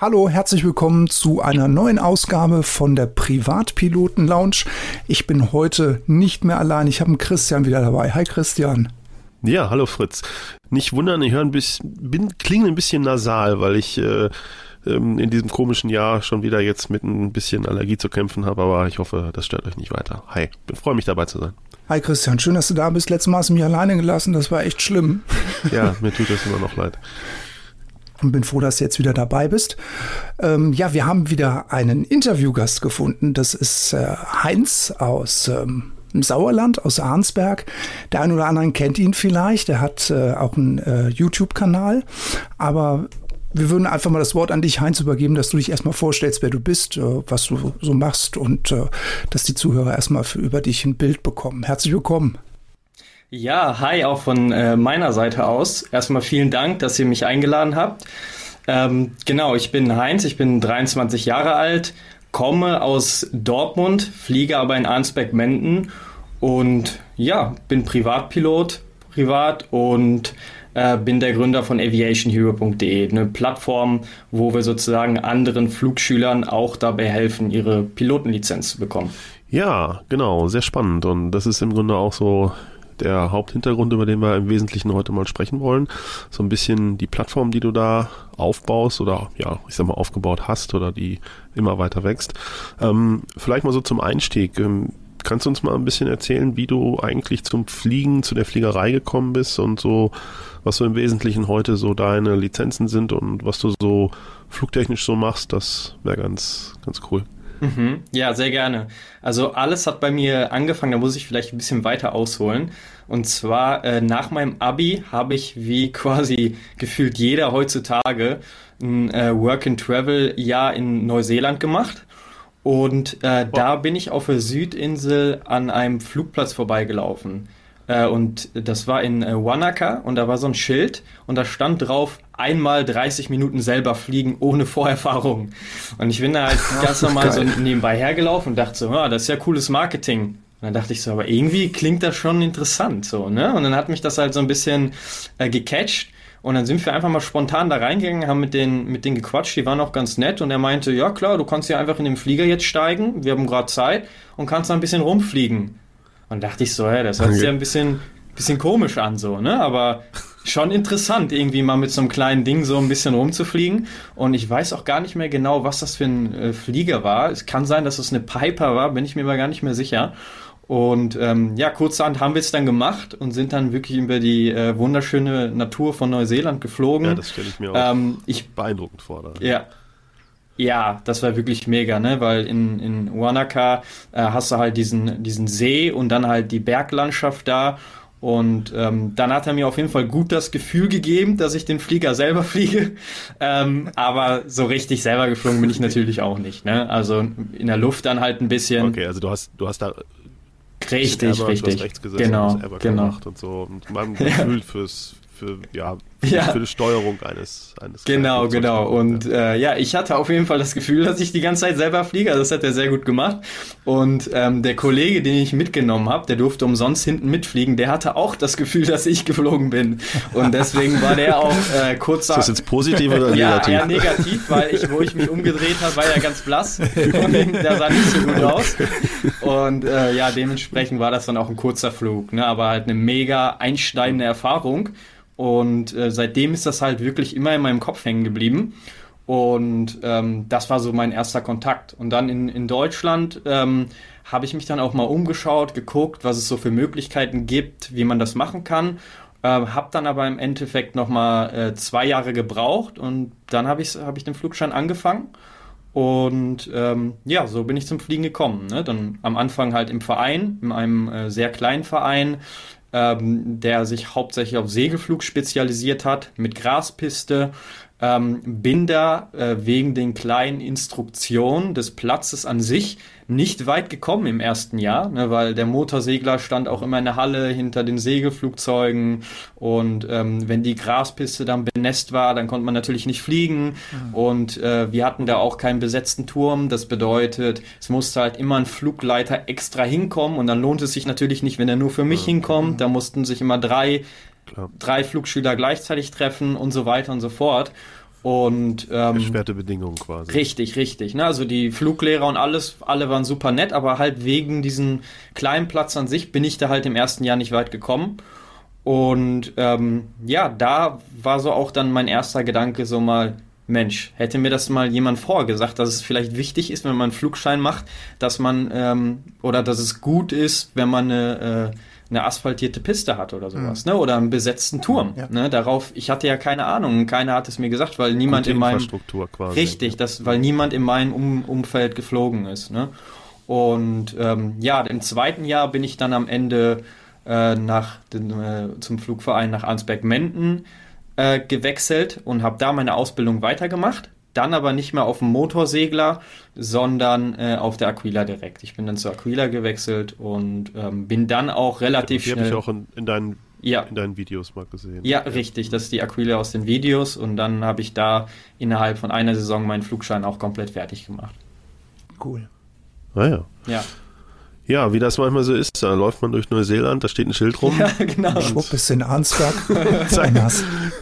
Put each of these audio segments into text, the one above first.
Hallo, herzlich willkommen zu einer neuen Ausgabe von der Privatpiloten Lounge. Ich bin heute nicht mehr allein, ich habe einen Christian wieder dabei. Hi Christian. Ja, hallo Fritz. Nicht wundern, ich höre ein bisschen, bin, klinge ein bisschen nasal, weil ich äh, ähm, in diesem komischen Jahr schon wieder jetzt mit ein bisschen Allergie zu kämpfen habe, aber ich hoffe, das stört euch nicht weiter. Hi, freue mich dabei zu sein. Hi Christian, schön, dass du da bist. Letztes Mal hast du mich alleine gelassen, das war echt schlimm. Ja, mir tut das immer noch leid und bin froh, dass du jetzt wieder dabei bist. Ähm, ja, wir haben wieder einen Interviewgast gefunden. Das ist äh, Heinz aus ähm, Sauerland, aus Arnsberg. Der ein oder andere kennt ihn vielleicht. Er hat äh, auch einen äh, YouTube-Kanal. Aber wir würden einfach mal das Wort an dich, Heinz, übergeben, dass du dich erstmal vorstellst, wer du bist, äh, was du so machst und äh, dass die Zuhörer erstmal für, über dich ein Bild bekommen. Herzlich willkommen. Ja, hi auch von äh, meiner Seite aus. Erstmal vielen Dank, dass ihr mich eingeladen habt. Ähm, genau, ich bin Heinz, ich bin 23 Jahre alt, komme aus Dortmund, fliege aber in Arnsberg-Menden und ja, bin Privatpilot, privat und äh, bin der Gründer von aviationhero.de, eine Plattform, wo wir sozusagen anderen Flugschülern auch dabei helfen, ihre Pilotenlizenz zu bekommen. Ja, genau, sehr spannend und das ist im Grunde auch so der Haupthintergrund, über den wir im Wesentlichen heute mal sprechen wollen. So ein bisschen die Plattform, die du da aufbaust oder ja, ich sag mal aufgebaut hast oder die immer weiter wächst. Ähm, vielleicht mal so zum Einstieg. Ähm, kannst du uns mal ein bisschen erzählen, wie du eigentlich zum Fliegen, zu der Fliegerei gekommen bist und so, was so im Wesentlichen heute so deine Lizenzen sind und was du so flugtechnisch so machst? Das wäre ganz, ganz cool. Mhm. Ja, sehr gerne. Also alles hat bei mir angefangen, da muss ich vielleicht ein bisschen weiter ausholen. Und zwar äh, nach meinem Abi habe ich wie quasi gefühlt jeder heutzutage ein äh, Work-and-Travel-Jahr in Neuseeland gemacht. Und äh, oh. da bin ich auf der Südinsel an einem Flugplatz vorbeigelaufen. Äh, und das war in äh, Wanaka und da war so ein Schild und da stand drauf, einmal 30 Minuten selber fliegen ohne Vorerfahrung. Und ich bin da halt ganz normal so nebenbei hergelaufen und dachte so, ja, das ist ja cooles Marketing. Und dann dachte ich so, aber irgendwie klingt das schon interessant so, ne? Und dann hat mich das halt so ein bisschen äh, gecatcht. Und dann sind wir einfach mal spontan da reingegangen, haben mit denen, mit denen gequatscht, die waren auch ganz nett und er meinte, ja klar, du kannst ja einfach in den Flieger jetzt steigen, wir haben gerade Zeit und kannst da ein bisschen rumfliegen. Und dachte ich so, ja, das hört sich ja ein bisschen, bisschen komisch an, so, ne? Aber schon interessant, irgendwie mal mit so einem kleinen Ding so ein bisschen rumzufliegen. Und ich weiß auch gar nicht mehr genau, was das für ein äh, Flieger war. Es kann sein, dass es eine Piper war, bin ich mir aber gar nicht mehr sicher. Und ähm, ja, kurzerhand haben wir es dann gemacht und sind dann wirklich über die äh, wunderschöne Natur von Neuseeland geflogen. Ja, das stelle ich mir auch ähm, ich, beeindruckend vor. Da. Ja, ja, das war wirklich mega, ne? Weil in, in Wanaka äh, hast du halt diesen, diesen See und dann halt die Berglandschaft da. Und ähm, dann hat er mir auf jeden Fall gut das Gefühl gegeben, dass ich den Flieger selber fliege. Ähm, aber so richtig selber geflogen bin ich natürlich auch nicht. Ne? Also in der Luft dann halt ein bisschen. Okay, also du hast, du hast da richtig, Airbus, richtig, rechts gesessen, genau, genau. gemacht und so und man Gefühl ja. fürs für, ja, ja. für die Steuerung eines. eines genau, genau. Und ja. Äh, ja, ich hatte auf jeden Fall das Gefühl, dass ich die ganze Zeit selber fliege. Also das hat er sehr gut gemacht. Und ähm, der Kollege, den ich mitgenommen habe, der durfte umsonst hinten mitfliegen, der hatte auch das Gefühl, dass ich geflogen bin. Und deswegen war der auch äh, kurz. Ist das jetzt positiv oder negativ? Ja, negativ, weil ich, wo ich mich umgedreht habe, war er ganz blass. Und der sah nicht so gut aus. Und äh, ja, dementsprechend war das dann auch ein kurzer Flug. Ne? Aber halt eine mega einschneidende Erfahrung. Und äh, seitdem ist das halt wirklich immer in meinem Kopf hängen geblieben. Und ähm, das war so mein erster Kontakt. Und dann in, in Deutschland ähm, habe ich mich dann auch mal umgeschaut, geguckt, was es so für Möglichkeiten gibt, wie man das machen kann. Äh, habe dann aber im Endeffekt noch mal äh, zwei Jahre gebraucht und dann habe ich, hab ich den Flugschein angefangen. Und ähm, ja, so bin ich zum Fliegen gekommen. Ne? Dann am Anfang halt im Verein, in einem äh, sehr kleinen Verein, ähm, der sich hauptsächlich auf Segelflug spezialisiert hat, mit Graspiste. Ähm, bin da äh, wegen den kleinen Instruktionen des Platzes an sich nicht weit gekommen im ersten Jahr, ne, weil der Motorsegler stand auch immer in der Halle hinter den Segelflugzeugen und ähm, wenn die Graspiste dann benässt war, dann konnte man natürlich nicht fliegen mhm. und äh, wir hatten da auch keinen besetzten Turm. Das bedeutet, es musste halt immer ein Flugleiter extra hinkommen und dann lohnt es sich natürlich nicht, wenn er nur für mich mhm. hinkommt. Da mussten sich immer drei, drei Flugschüler gleichzeitig treffen und so weiter und so fort. Und ähm, beschwerte Bedingungen quasi. Richtig, richtig. Ne? Also die Fluglehrer und alles, alle waren super nett, aber halt wegen diesem kleinen Platz an sich bin ich da halt im ersten Jahr nicht weit gekommen. Und ähm, ja, da war so auch dann mein erster Gedanke so mal, Mensch, hätte mir das mal jemand vorgesagt, dass es vielleicht wichtig ist, wenn man einen Flugschein macht, dass man ähm, oder dass es gut ist, wenn man eine, äh, eine asphaltierte Piste hat oder sowas, mhm. ne? Oder einen besetzten Turm. Ja. Ne? Darauf, ich hatte ja keine Ahnung, keiner hat es mir gesagt, weil niemand Gute in meinem quasi. richtig, das, weil niemand in meinem um Umfeld geflogen ist. Ne? Und ähm, ja, im zweiten Jahr bin ich dann am Ende äh, nach den, äh, zum Flugverein nach Arnsberg-Menden äh, gewechselt und habe da meine Ausbildung weitergemacht. Dann aber nicht mehr auf dem Motorsegler, sondern äh, auf der Aquila direkt. Ich bin dann zur Aquila gewechselt und ähm, bin dann auch relativ die schnell. Die habe ich auch in, in, deinen, ja. in deinen Videos mal gesehen. Ja, richtig. Das ist die Aquila aus den Videos und dann habe ich da innerhalb von einer Saison meinen Flugschein auch komplett fertig gemacht. Cool. Ah ja. Ja. Ja, wie das manchmal so ist, da läuft man durch Neuseeland, da steht ein Schild rum. Ja, genau. Schwupp ist in Arnsberg. zack,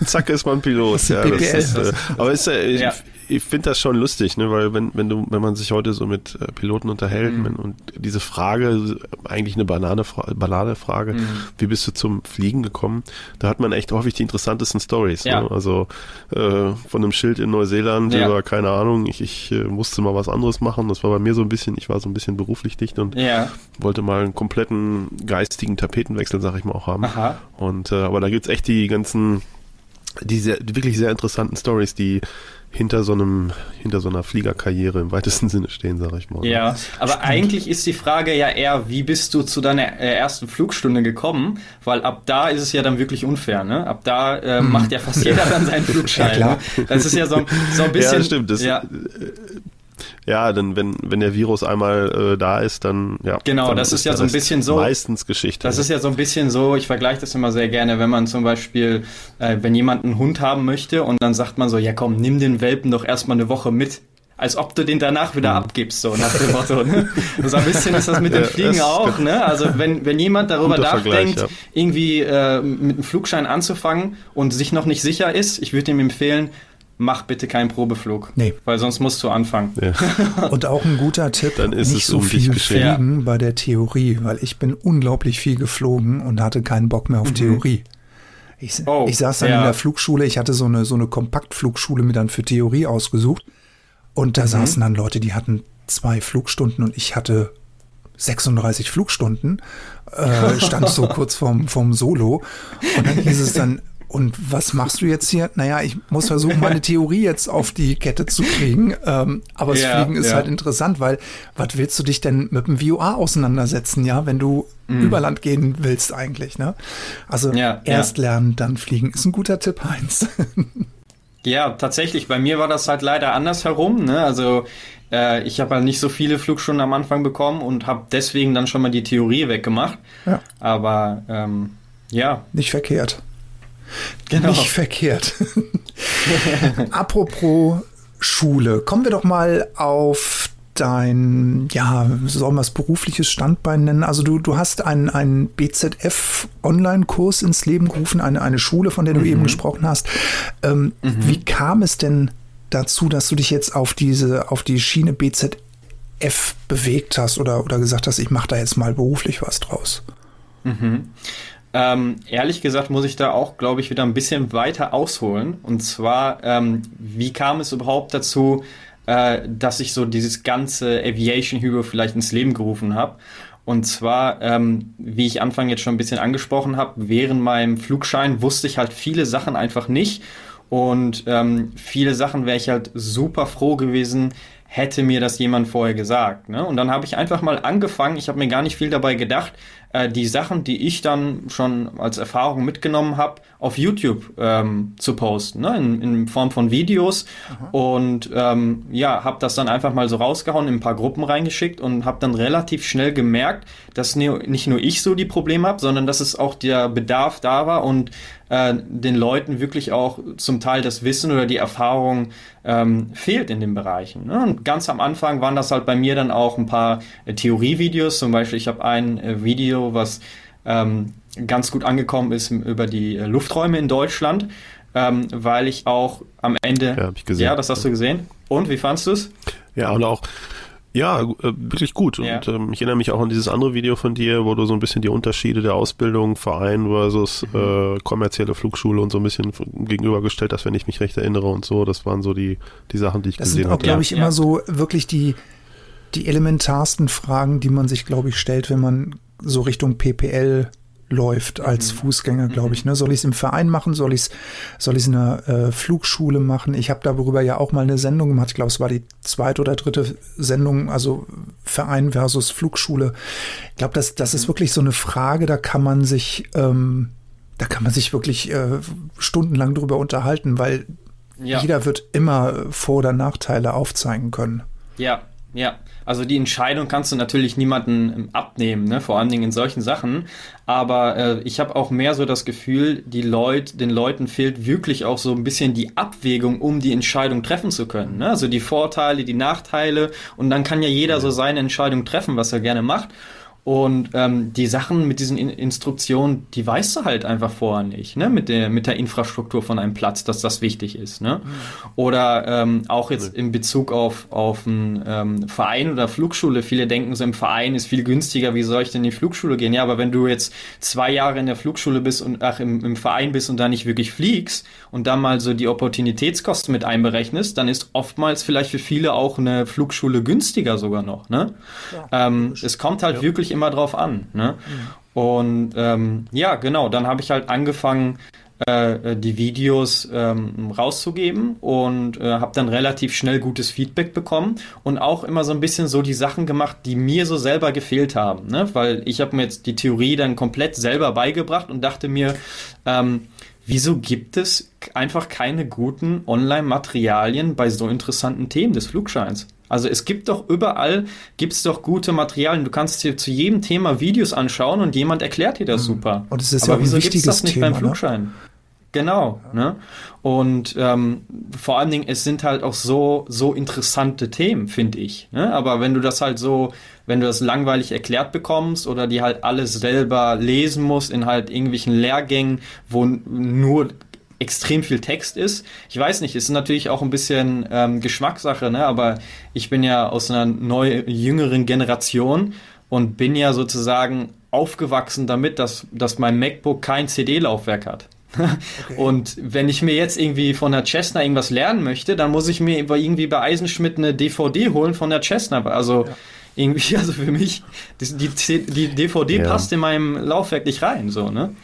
zack ist man Pilot. Ja, das ist, äh, aber ist, äh, ja ich finde das schon lustig, ne? weil wenn, wenn du, wenn man sich heute so mit äh, Piloten unterhält mhm. und diese Frage, eigentlich eine Banane, banale Frage, mhm. wie bist du zum Fliegen gekommen? Da hat man echt häufig die interessantesten Stories. Ja. Ne? Also äh, von einem Schild in Neuseeland ja. über, keine Ahnung, ich, ich äh, musste mal was anderes machen. Das war bei mir so ein bisschen, ich war so ein bisschen beruflich dicht und ja. wollte mal einen kompletten geistigen Tapetenwechsel, sag ich mal, auch haben. Aha. Und äh, aber da gibt's echt die ganzen, die, sehr, die wirklich sehr interessanten Stories, die hinter so einem, hinter so einer Fliegerkarriere im weitesten Sinne stehen, sage ich mal. Ja, aber Spannend. eigentlich ist die Frage ja eher, wie bist du zu deiner äh, ersten Flugstunde gekommen? Weil ab da ist es ja dann wirklich unfair, ne? Ab da äh, hm. macht ja fast jeder dann seinen Flugschein. ja, klar. Ne? Das ist ja so, so ein bisschen. Ja, stimmt. Das, ja. Ja, denn wenn, wenn der Virus einmal äh, da ist, dann ja. Genau, dann das ist ja so ein bisschen so. Meistens Geschichte. Das ist ja so ein bisschen so, ich vergleiche das immer sehr gerne, wenn man zum Beispiel, äh, wenn jemand einen Hund haben möchte und dann sagt man so, ja komm, nimm den Welpen doch erstmal eine Woche mit als ob du den danach wieder mhm. abgibst, so nach dem Motto. Ne? So ein bisschen ist das mit dem Fliegen ja, auch. Ne? Also wenn, wenn jemand darüber nachdenkt, ja. irgendwie äh, mit einem Flugschein anzufangen und sich noch nicht sicher ist, ich würde ihm empfehlen, mach bitte keinen Probeflug. Nee. Weil sonst musst du anfangen. Ja. Und auch ein guter Tipp, Dann ist nicht es so um viel fliegen ja. bei der Theorie, weil ich bin unglaublich viel geflogen und hatte keinen Bock mehr auf mhm. Theorie. Ich, oh, ich saß dann ja. in der Flugschule, ich hatte so eine, so eine Kompaktflugschule mir dann für Theorie ausgesucht. Und da mhm. saßen dann Leute, die hatten zwei Flugstunden und ich hatte 36 Flugstunden, äh, stand so kurz vorm, vorm Solo. Und dann hieß es dann, und was machst du jetzt hier? Naja, ich muss versuchen, meine Theorie jetzt auf die Kette zu kriegen. Ähm, aber das ja, Fliegen ist ja. halt interessant, weil was willst du dich denn mit dem VOA auseinandersetzen, ja, wenn du mm. über Land gehen willst eigentlich, ne? Also ja, erst lernen, dann fliegen ist ein guter Tipp, Heinz. ja, tatsächlich. Bei mir war das halt leider andersherum, ne? Also äh, ich habe halt nicht so viele Flugstunden am Anfang bekommen und habe deswegen dann schon mal die Theorie weggemacht. Ja. Aber ähm, ja. Nicht verkehrt. Genau. Nicht verkehrt. Apropos Schule, kommen wir doch mal auf dein, ja, soll man es berufliches Standbein nennen? Also du, du hast einen, einen BZF-Online-Kurs ins Leben gerufen, eine, eine Schule, von der du mhm. eben gesprochen hast. Ähm, mhm. Wie kam es denn dazu, dass du dich jetzt auf diese, auf die Schiene BZF bewegt hast oder, oder gesagt hast, ich mache da jetzt mal beruflich was draus? Mhm. Ähm, ehrlich gesagt muss ich da auch, glaube ich, wieder ein bisschen weiter ausholen. Und zwar, ähm, wie kam es überhaupt dazu, äh, dass ich so dieses ganze Aviation-Hero vielleicht ins Leben gerufen habe? Und zwar, ähm, wie ich Anfang jetzt schon ein bisschen angesprochen habe, während meinem Flugschein wusste ich halt viele Sachen einfach nicht. Und ähm, viele Sachen wäre ich halt super froh gewesen, hätte mir das jemand vorher gesagt. Ne? Und dann habe ich einfach mal angefangen, ich habe mir gar nicht viel dabei gedacht, äh, die Sachen, die ich dann schon als Erfahrung mitgenommen habe, auf YouTube ähm, zu posten, ne? in, in Form von Videos. Aha. Und ähm, ja, habe das dann einfach mal so rausgehauen, in ein paar Gruppen reingeschickt und habe dann relativ schnell gemerkt, dass nicht nur ich so die Probleme habe, sondern dass es auch der Bedarf da war und äh, den Leuten wirklich auch zum Teil das Wissen oder die Erfahrung ähm, fehlt in den Bereichen. Ne? Und ganz am Anfang waren das halt bei mir dann auch ein paar äh, Theorievideos. Zum Beispiel, ich habe ein äh, Video, was ähm, ganz gut angekommen ist über die äh, Lufträume in Deutschland. ähm, weil ich auch am Ende. Ja, hab ich gesehen. Ja, das hast du gesehen. Und wie fandst du es? Ja, und auch ja, äh, wirklich gut. Ja. Und ähm, ich erinnere mich auch an dieses andere Video von dir, wo du so ein bisschen die Unterschiede der Ausbildung, Verein versus Mhm. äh, kommerzielle Flugschule und so ein bisschen gegenübergestellt hast, wenn ich mich recht erinnere und so. Das waren so die, die Sachen, die ich Das gesehen sind auch, glaube ich, Ja. immer so wirklich die, die elementarsten Fragen, die man sich, glaube ich, stellt, wenn man so Richtung PPL läuft als Fußgänger, glaube ich. Ne? Soll ich es im Verein machen? Soll ich es soll ich's in einer äh, Flugschule machen? Ich habe darüber ja auch mal eine Sendung gemacht. Ich glaube, es war die zweite oder dritte Sendung, also Verein versus Flugschule. Ich glaube, das, das ist wirklich so eine Frage, da kann man sich, ähm, da kann man sich wirklich äh, stundenlang drüber unterhalten, weil Ja. jeder wird immer Vor- oder Nachteile aufzeigen können. Ja, ja. Also die Entscheidung kannst du natürlich niemanden ähm, abnehmen, ne? vor allen Dingen in solchen Sachen. Aber äh, ich habe auch mehr so das Gefühl, die Leut, den Leuten fehlt wirklich auch so ein bisschen die Abwägung, um die Entscheidung treffen zu können. Ne? Also die Vorteile, die Nachteile und dann kann ja jeder so seine Entscheidung treffen, was er gerne macht. Und ähm, die Sachen mit diesen In Instruktionen, die weißt du halt einfach vorher nicht, ne? Mit der, mit der Infrastruktur von einem Platz, dass das wichtig ist, ne? Oder ähm, auch jetzt in Bezug auf, auf einen ähm, Verein oder Flugschule. Viele denken so, im Verein ist viel günstiger, wie soll ich denn in die Flugschule gehen? Ja, aber wenn du jetzt zwei Jahre in der Flugschule bist und ach, im, im Verein bist und da nicht wirklich fliegst und dann mal so die Opportunitätskosten mit einberechnest, dann ist oftmals vielleicht für viele auch eine Flugschule günstiger sogar noch, ne? ähm, es kommt halt wirklich immer drauf an. Ne? Und ähm, ja, genau, dann habe ich halt angefangen, äh, die Videos ähm, rauszugeben und äh, habe dann relativ schnell gutes Feedback bekommen und auch immer so ein bisschen so die Sachen gemacht, die mir so selber gefehlt haben. Ne? Weil ich habe mir jetzt die Theorie dann komplett selber beigebracht und dachte mir, ähm, wieso gibt es einfach keine guten Online-Materialien bei so interessanten Themen des Flugscheins? Also es gibt doch überall, gibt es doch gute Materialien. Du kannst dir zu jedem Thema Videos anschauen und jemand erklärt dir das super. Und es ist Aber ja auch wieso gibt's wichtiges das nicht Thema, beim ne? Flugschein? Genau, ne? Und ähm, vor allen Dingen, es sind halt auch so so interessante Themen, finde ich. Ne? Aber wenn du das halt so, wenn du das langweilig erklärt bekommst oder die halt alles selber lesen musst in halt irgendwelchen Lehrgängen, wo nur extrem viel Text ist. Ich weiß nicht, ist natürlich auch ein bisschen ähm, Geschmackssache, ne? aber ich bin ja aus einer neu jüngeren Generation und bin ja sozusagen aufgewachsen damit, dass, dass mein MacBook kein CD-Laufwerk hat. Und wenn ich mir jetzt irgendwie von der Cessna irgendwas lernen möchte, dann muss ich mir irgendwie bei Eisenschmidt eine DVD holen von der Cessna. Also irgendwie, also für mich, die, die, die DVD Ja. passt in meinem Laufwerk nicht rein, so, ne?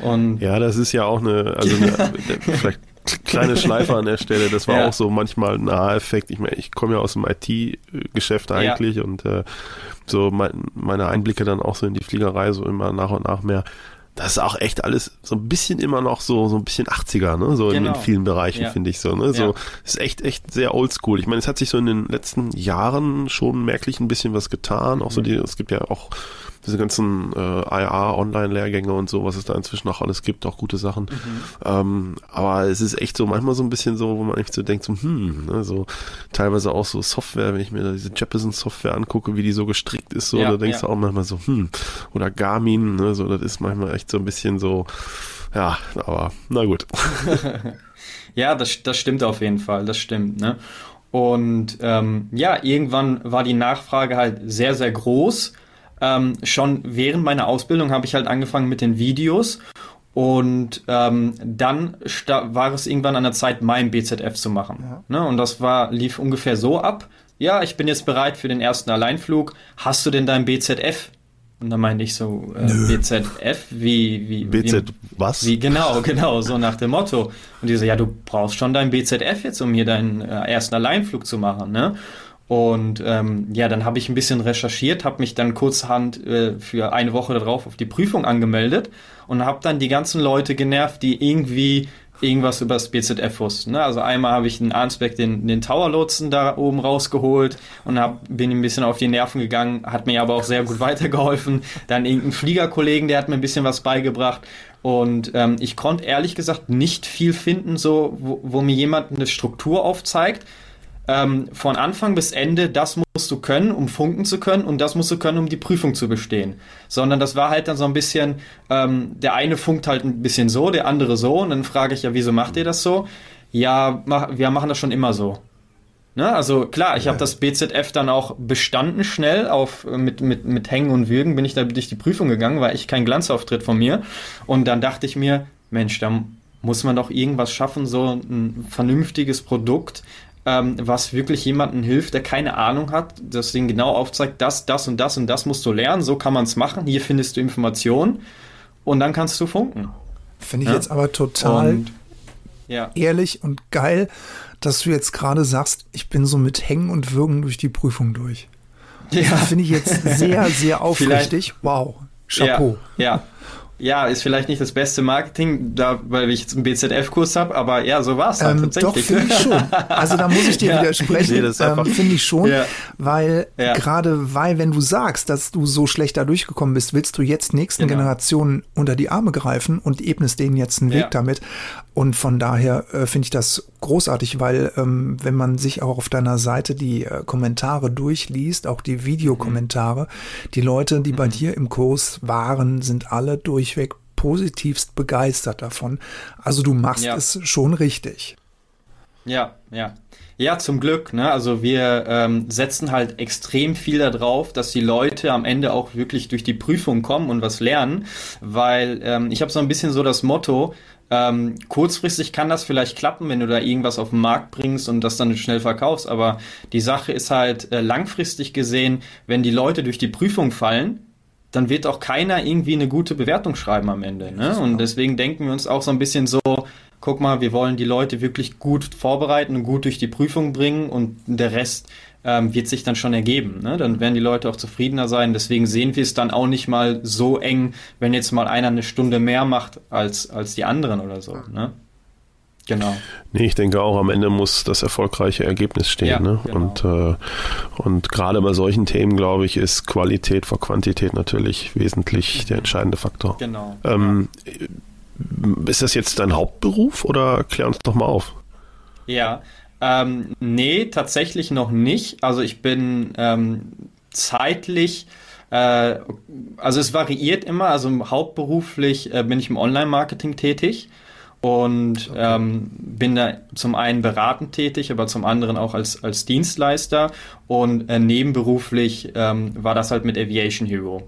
Und Ja, das ist ja auch eine, also eine, vielleicht kleine Schleife an der Stelle. Das war Ja. auch so manchmal ein Aha-Effekt. Ich meine, ich komme ja aus dem IT-Geschäft eigentlich und äh, so mein, meine Einblicke dann auch so in die Fliegerei so immer nach und nach mehr. Das ist auch echt alles so ein bisschen immer noch so, so ein bisschen 80er, ne? So in, in Genau. vielen Bereichen, Ja. finde ich so, ne? So, Ja. ist echt, echt sehr oldschool. Ich meine, es hat sich so in den letzten Jahren schon merklich ein bisschen was getan. Auch so Mhm. die, es gibt ja auch diese ganzen äh, IR-Online-Lehrgänge und so, was es da inzwischen auch alles gibt, auch gute Sachen. Mhm. Ähm, aber es ist echt so manchmal so ein bisschen so, wo man echt so denkt, so, hm, ne, so teilweise auch so Software, wenn ich mir da diese Jeppesen-Software angucke, wie die so gestrickt ist, so, Ja, da denkst ja. du auch manchmal so, hm, oder Garmin, ne, so, das ist manchmal echt so ein bisschen so, ja, aber na gut. Ja, das, das stimmt auf jeden Fall, das stimmt, ne? Und ähm, ja, irgendwann war die Nachfrage halt sehr, sehr groß. Ähm, schon während meiner Ausbildung habe ich halt angefangen mit den Videos und ähm, dann war es irgendwann an der Zeit, mein BZF zu machen. Ne? Und das war, lief ungefähr so ab. Ja, ich bin jetzt bereit für den ersten Alleinflug. Hast du denn dein BZF? Und dann meinte ich so, äh, BZF, wie, wie, BZ, wie, was? wie, genau, genau, so nach dem Motto. Und die so, ja, du brauchst schon dein BZF jetzt, um hier deinen äh, ersten Alleinflug zu machen, ne? Und ähm, ja, dann habe ich ein bisschen recherchiert, habe mich dann kurzhand äh, für eine Woche darauf auf die Prüfung angemeldet und habe dann die ganzen Leute genervt, die irgendwie irgendwas über das BZF wussten. Ne? Also einmal habe ich in Arnsberg den, den Tower-Lotsen da oben rausgeholt und hab, bin ihm ein bisschen auf die Nerven gegangen, hat mir aber auch sehr gut weitergeholfen. Dann irgendein Fliegerkollegen, der hat mir ein bisschen was beigebracht. Und ähm, ich konnte ehrlich gesagt nicht viel finden, so wo, wo mir jemand eine Struktur aufzeigt. Ähm, von Anfang bis Ende, das musst du können, um funken zu können und das musst du können, um die Prüfung zu bestehen. Sondern das war halt dann so ein bisschen, ähm, der eine funkt halt ein bisschen so, der andere so und dann frage ich ja, wieso macht ihr das so? Ja, mach, wir machen das schon immer so. Ne? Also klar, ich ja. habe das BZF dann auch bestanden schnell auf mit, mit, mit Hängen und Würgen bin ich da durch die Prüfung gegangen, war echt kein Glanzauftritt von mir. Und dann dachte ich mir, Mensch, da muss man doch irgendwas schaffen, so ein vernünftiges Produkt, ähm, was wirklich jemandem hilft, der keine Ahnung hat, das Ding genau aufzeigt, das, das und das und das musst du lernen, so kann man es machen, hier findest du Informationen und dann kannst du funken. Finde ich ja? jetzt aber total und, ja. ehrlich und geil, dass du jetzt gerade sagst, ich bin so mit Hängen und Würgen durch die Prüfung durch. Ja. Finde ich jetzt sehr, sehr aufrichtig. Vielleicht, wow. Chapeau. Ja, ja ja, ist vielleicht nicht das beste Marketing, da, weil ich jetzt einen BZF-Kurs habe, aber ja, so war es ähm, tatsächlich. Doch, finde ich schon. Also da muss ich dir ja. widersprechen. Ähm, finde ich schon, ja. weil ja. gerade weil, wenn du sagst, dass du so schlecht da durchgekommen bist, willst du jetzt nächsten genau. Generationen unter die Arme greifen und ebnest denen jetzt einen Weg damit. Und von daher äh, finde ich das großartig, weil ähm, wenn man sich auch auf deiner Seite die äh, Kommentare durchliest, auch die Videokommentare, mhm. die Leute, die mhm. bei dir im Kurs waren, sind alle durchweg positivst begeistert davon. Also du machst ja. es schon richtig. Ja, ja. Ja, zum Glück. Ne? Also wir ähm, setzen halt extrem viel darauf, dass die Leute am Ende auch wirklich durch die Prüfung kommen und was lernen, weil ähm, ich habe so ein bisschen so das Motto, ähm, kurzfristig kann das vielleicht klappen, wenn du da irgendwas auf den Markt bringst und das dann schnell verkaufst, aber die Sache ist halt äh, langfristig gesehen, wenn die Leute durch die Prüfung fallen, dann wird auch keiner irgendwie eine gute Bewertung schreiben am Ende. Ne? Und deswegen denken wir uns auch so ein bisschen so, guck mal, wir wollen die Leute wirklich gut vorbereiten und gut durch die Prüfung bringen und der Rest ähm, wird sich dann schon ergeben. Ne? Dann werden die Leute auch zufriedener sein. Deswegen sehen wir es dann auch nicht mal so eng, wenn jetzt mal einer eine Stunde mehr macht als, als die anderen oder so. Ne? Genau. Nee, ich denke auch, am Ende muss das erfolgreiche Ergebnis stehen. Ja, ne? genau. Und, äh, und gerade bei solchen Themen, glaube ich, ist Qualität vor Quantität natürlich wesentlich der entscheidende Faktor. Genau. Ähm, ist das jetzt dein Hauptberuf oder klär uns doch mal auf? Ja, ähm, nee, tatsächlich noch nicht. Also ich bin ähm, zeitlich, äh, also es variiert immer. Also hauptberuflich äh, bin ich im Online-Marketing tätig und okay. ähm, bin da zum einen beratend tätig, aber zum anderen auch als, als Dienstleister und äh, nebenberuflich ähm, war das halt mit Aviation Hero.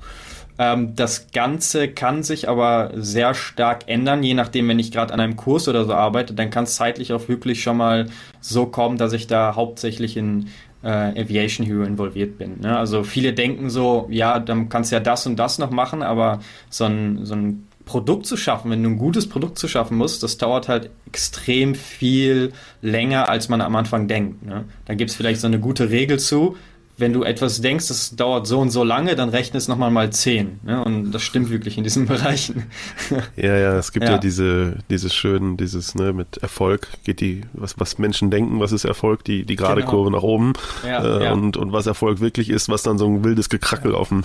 Ähm, das Ganze kann sich aber sehr stark ändern, je nachdem, wenn ich gerade an einem Kurs oder so arbeite, dann kann es zeitlich auch wirklich schon mal so kommen, dass ich da hauptsächlich in äh, Aviation Hero involviert bin. Ne? Also viele denken so, ja, dann kannst du ja das und das noch machen, aber so ein, so ein Produkt zu schaffen, wenn du ein gutes Produkt zu schaffen musst, das dauert halt extrem viel länger, als man am Anfang denkt. Ne? Da gibt es vielleicht so eine gute Regel zu, wenn du etwas denkst, das dauert so und so lange, dann rechne es nochmal mal zehn. Ne? Und das stimmt wirklich in diesen Bereichen. ja, ja, es gibt ja, ja diese, dieses schönen, dieses, ne, mit Erfolg geht die, was, was Menschen denken, was ist Erfolg, die, die gerade genau. Kurve nach oben. Ja, äh, ja. Und, und was Erfolg wirklich ist, was dann so ein wildes Gekrackel auf dem,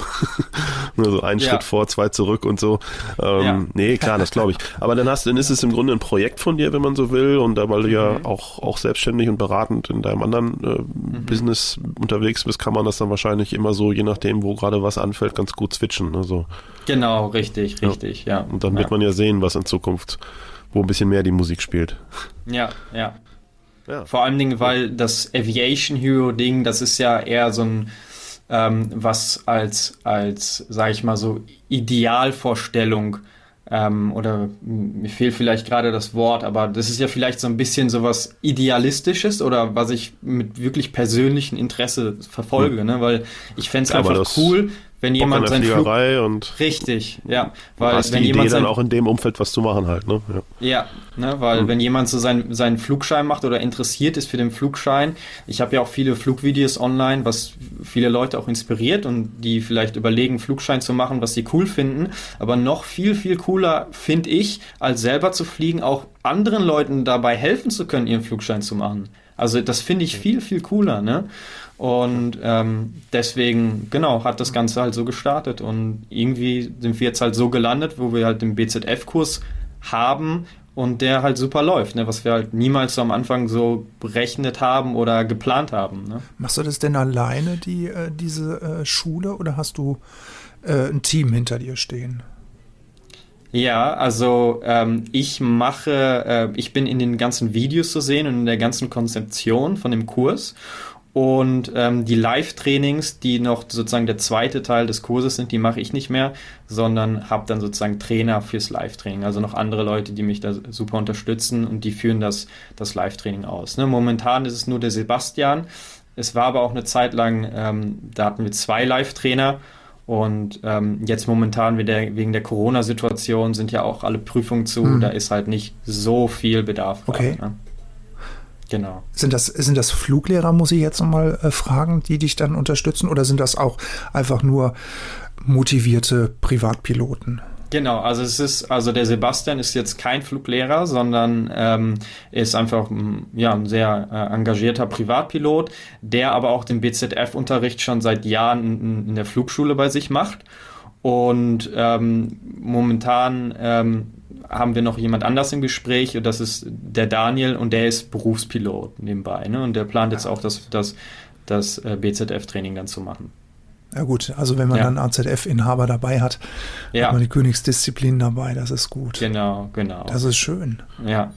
nur so ein Schritt vor, zwei zurück und so. Ähm, Nee, klar, das glaube ich. Aber dann hast, dann ist es im Grunde ein Projekt von dir, wenn man so will, und da, weil du ja mhm. auch, auch selbstständig und beratend in deinem anderen äh, mhm. Business unterwegs bist, kann man das dann wahrscheinlich immer so, je nachdem, wo gerade was anfällt, ganz gut switchen. Also, genau, richtig, richtig, ja. Und dann ja. wird man ja sehen, was in Zukunft, wo ein bisschen mehr die Musik spielt. Ja, ja. ja. Vor allen Dingen, weil das Aviation Hero Ding, das ist ja eher so ein, ähm, was als, als, sag ich mal so, Idealvorstellung ähm, oder mir fehlt vielleicht gerade das Wort, aber das ist ja vielleicht so ein bisschen so was Idealistisches oder was ich mit wirklich persönlichem Interesse verfolge, hm. ne? weil ich fände es einfach cool, wenn Bock jemand sein Flug und richtig, ja, weil hast wenn die jemand Idee dann auch in dem Umfeld was zu machen halt, ne? Ja, ja ne, weil mhm. wenn jemand so seinen seinen Flugschein macht oder interessiert ist für den Flugschein, ich habe ja auch viele Flugvideos online, was viele Leute auch inspiriert und die vielleicht überlegen Flugschein zu machen, was sie cool finden, aber noch viel viel cooler finde ich, als selber zu fliegen, auch anderen Leuten dabei helfen zu können, ihren Flugschein zu machen. Also das finde ich viel, viel cooler, ne? Und ähm, deswegen, genau, hat das Ganze halt so gestartet. Und irgendwie sind wir jetzt halt so gelandet, wo wir halt den BZF-Kurs haben und der halt super läuft, ne? was wir halt niemals so am Anfang so berechnet haben oder geplant haben. Ne? Machst du das denn alleine, die, äh, diese äh, Schule, oder hast du äh, ein Team hinter dir stehen? Ja, also ähm, ich mache, äh, ich bin in den ganzen Videos zu sehen und in der ganzen Konzeption von dem Kurs und ähm, die Live-Trainings, die noch sozusagen der zweite Teil des Kurses sind, die mache ich nicht mehr, sondern habe dann sozusagen Trainer fürs Live-Training. Also noch andere Leute, die mich da super unterstützen und die führen das, das Live-Training aus. Ne? Momentan ist es nur der Sebastian. Es war aber auch eine Zeit lang, ähm, da hatten wir zwei Live-Trainer. Und ähm, jetzt momentan wegen der Corona-Situation sind ja auch alle Prüfungen zu. Hm. Da ist halt nicht so viel Bedarf. Okay. Grad, ne? Genau. Sind das, sind das Fluglehrer, muss ich jetzt nochmal äh, fragen, die dich dann unterstützen oder sind das auch einfach nur motivierte Privatpiloten? Genau, also es ist, also der Sebastian ist jetzt kein Fluglehrer, sondern ähm, ist einfach ja, ein sehr äh, engagierter Privatpilot, der aber auch den BZF-Unterricht schon seit Jahren in, in, der Flugschule bei sich macht. Und ähm, momentan ähm, haben wir noch jemand anders im Gespräch und das ist der Daniel und der ist Berufspilot nebenbei. Ne? Und der plant jetzt auch das, das, das äh, BZF-Training dann zu machen. Ja gut, also wenn man ja. dann AZF-Inhaber dabei hat, ja. hat man die Königsdisziplin dabei, das ist gut. Genau, genau. Das ist schön. Ja.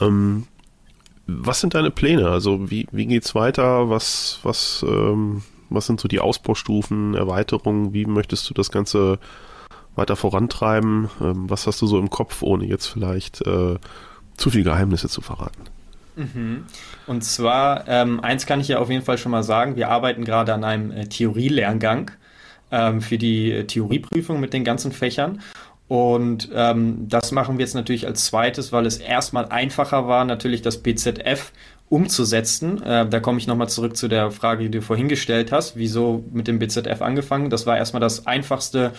Ähm, was sind deine Pläne? Also wie, wie geht's weiter? Was, was, ähm, was sind so die Ausbaustufen, Erweiterungen? Wie möchtest du das Ganze weiter vorantreiben? Ähm, was hast du so im Kopf, ohne jetzt vielleicht äh, zu viel Geheimnisse zu verraten? Mhm. Und zwar, ähm, eins kann ich ja auf jeden Fall schon mal sagen, wir arbeiten gerade an einem äh, Theorielerngang ähm, für die äh, Theorieprüfung mit den ganzen Fächern. Und ähm, das machen wir jetzt natürlich als zweites, weil es erstmal einfacher war, natürlich das BZF umzusetzen. Äh, da komme ich nochmal zurück zu der Frage, die du vorhin gestellt hast. Wieso mit dem BZF angefangen? Das war erstmal das Einfachste,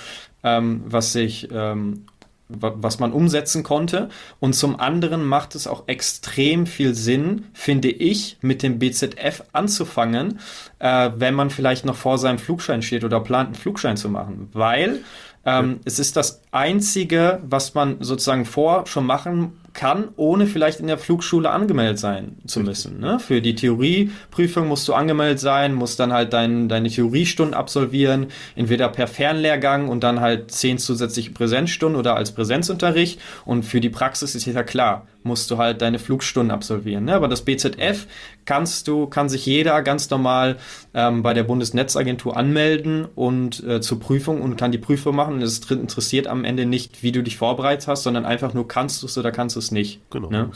ähm, was sich ähm, was man umsetzen konnte. Und zum anderen macht es auch extrem viel Sinn, finde ich, mit dem BZF anzufangen, äh, wenn man vielleicht noch vor seinem Flugschein steht oder plant, einen Flugschein zu machen. Weil ähm, ja. es ist das Einzige, was man sozusagen vor schon machen kann, ohne vielleicht in der Flugschule angemeldet sein zu müssen. Ne? Für die Theorieprüfung musst du angemeldet sein, musst dann halt dein, deine Theoriestunden absolvieren, entweder per Fernlehrgang und dann halt zehn zusätzliche Präsenzstunden oder als Präsenzunterricht. Und für die Praxis ist ja klar, musst du halt deine Flugstunden absolvieren. Ne? Aber das BZF kannst du, kann sich jeder ganz normal ähm, bei der Bundesnetzagentur anmelden und äh, zur Prüfung und kann die Prüfung machen. Und es interessiert am Ende nicht, wie du dich vorbereitet hast, sondern einfach nur kannst du es oder kannst du es nicht. Genau. Ne?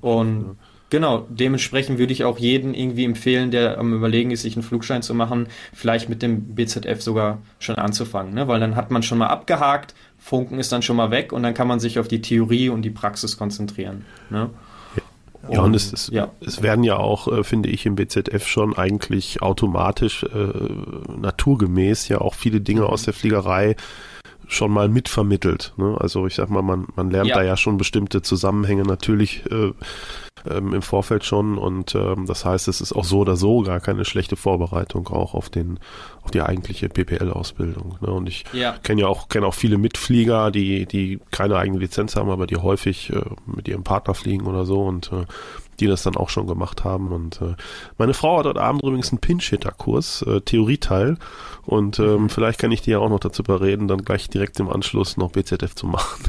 Und ja. Genau, dementsprechend würde ich auch jeden irgendwie empfehlen, der am Überlegen ist, sich einen Flugschein zu machen, vielleicht mit dem BZF sogar schon anzufangen, ne? weil dann hat man schon mal abgehakt, Funken ist dann schon mal weg und dann kann man sich auf die Theorie und die Praxis konzentrieren. Ne? Ja, und es, es, ja. es werden ja auch, äh, finde ich, im BZF schon eigentlich automatisch äh, naturgemäß ja auch viele Dinge aus der Fliegerei schon mal mitvermittelt. Ne? Also ich sag mal, man, man lernt ja. da ja schon bestimmte Zusammenhänge natürlich äh, ähm, im Vorfeld schon und ähm, das heißt, es ist auch so oder so gar keine schlechte Vorbereitung auch auf den auf die eigentliche PPL-Ausbildung. Ne? Und ich ja. kenne ja auch kenne auch viele Mitflieger, die die keine eigene Lizenz haben, aber die häufig äh, mit ihrem Partner fliegen oder so und äh, die das dann auch schon gemacht haben. Und äh, meine Frau hat heute Abend übrigens einen Pinch-Hitter-Kurs, äh, Theorieteil. Und ähm, mhm. vielleicht kann ich die ja auch noch dazu bereden, dann gleich direkt im Anschluss noch BZF zu machen.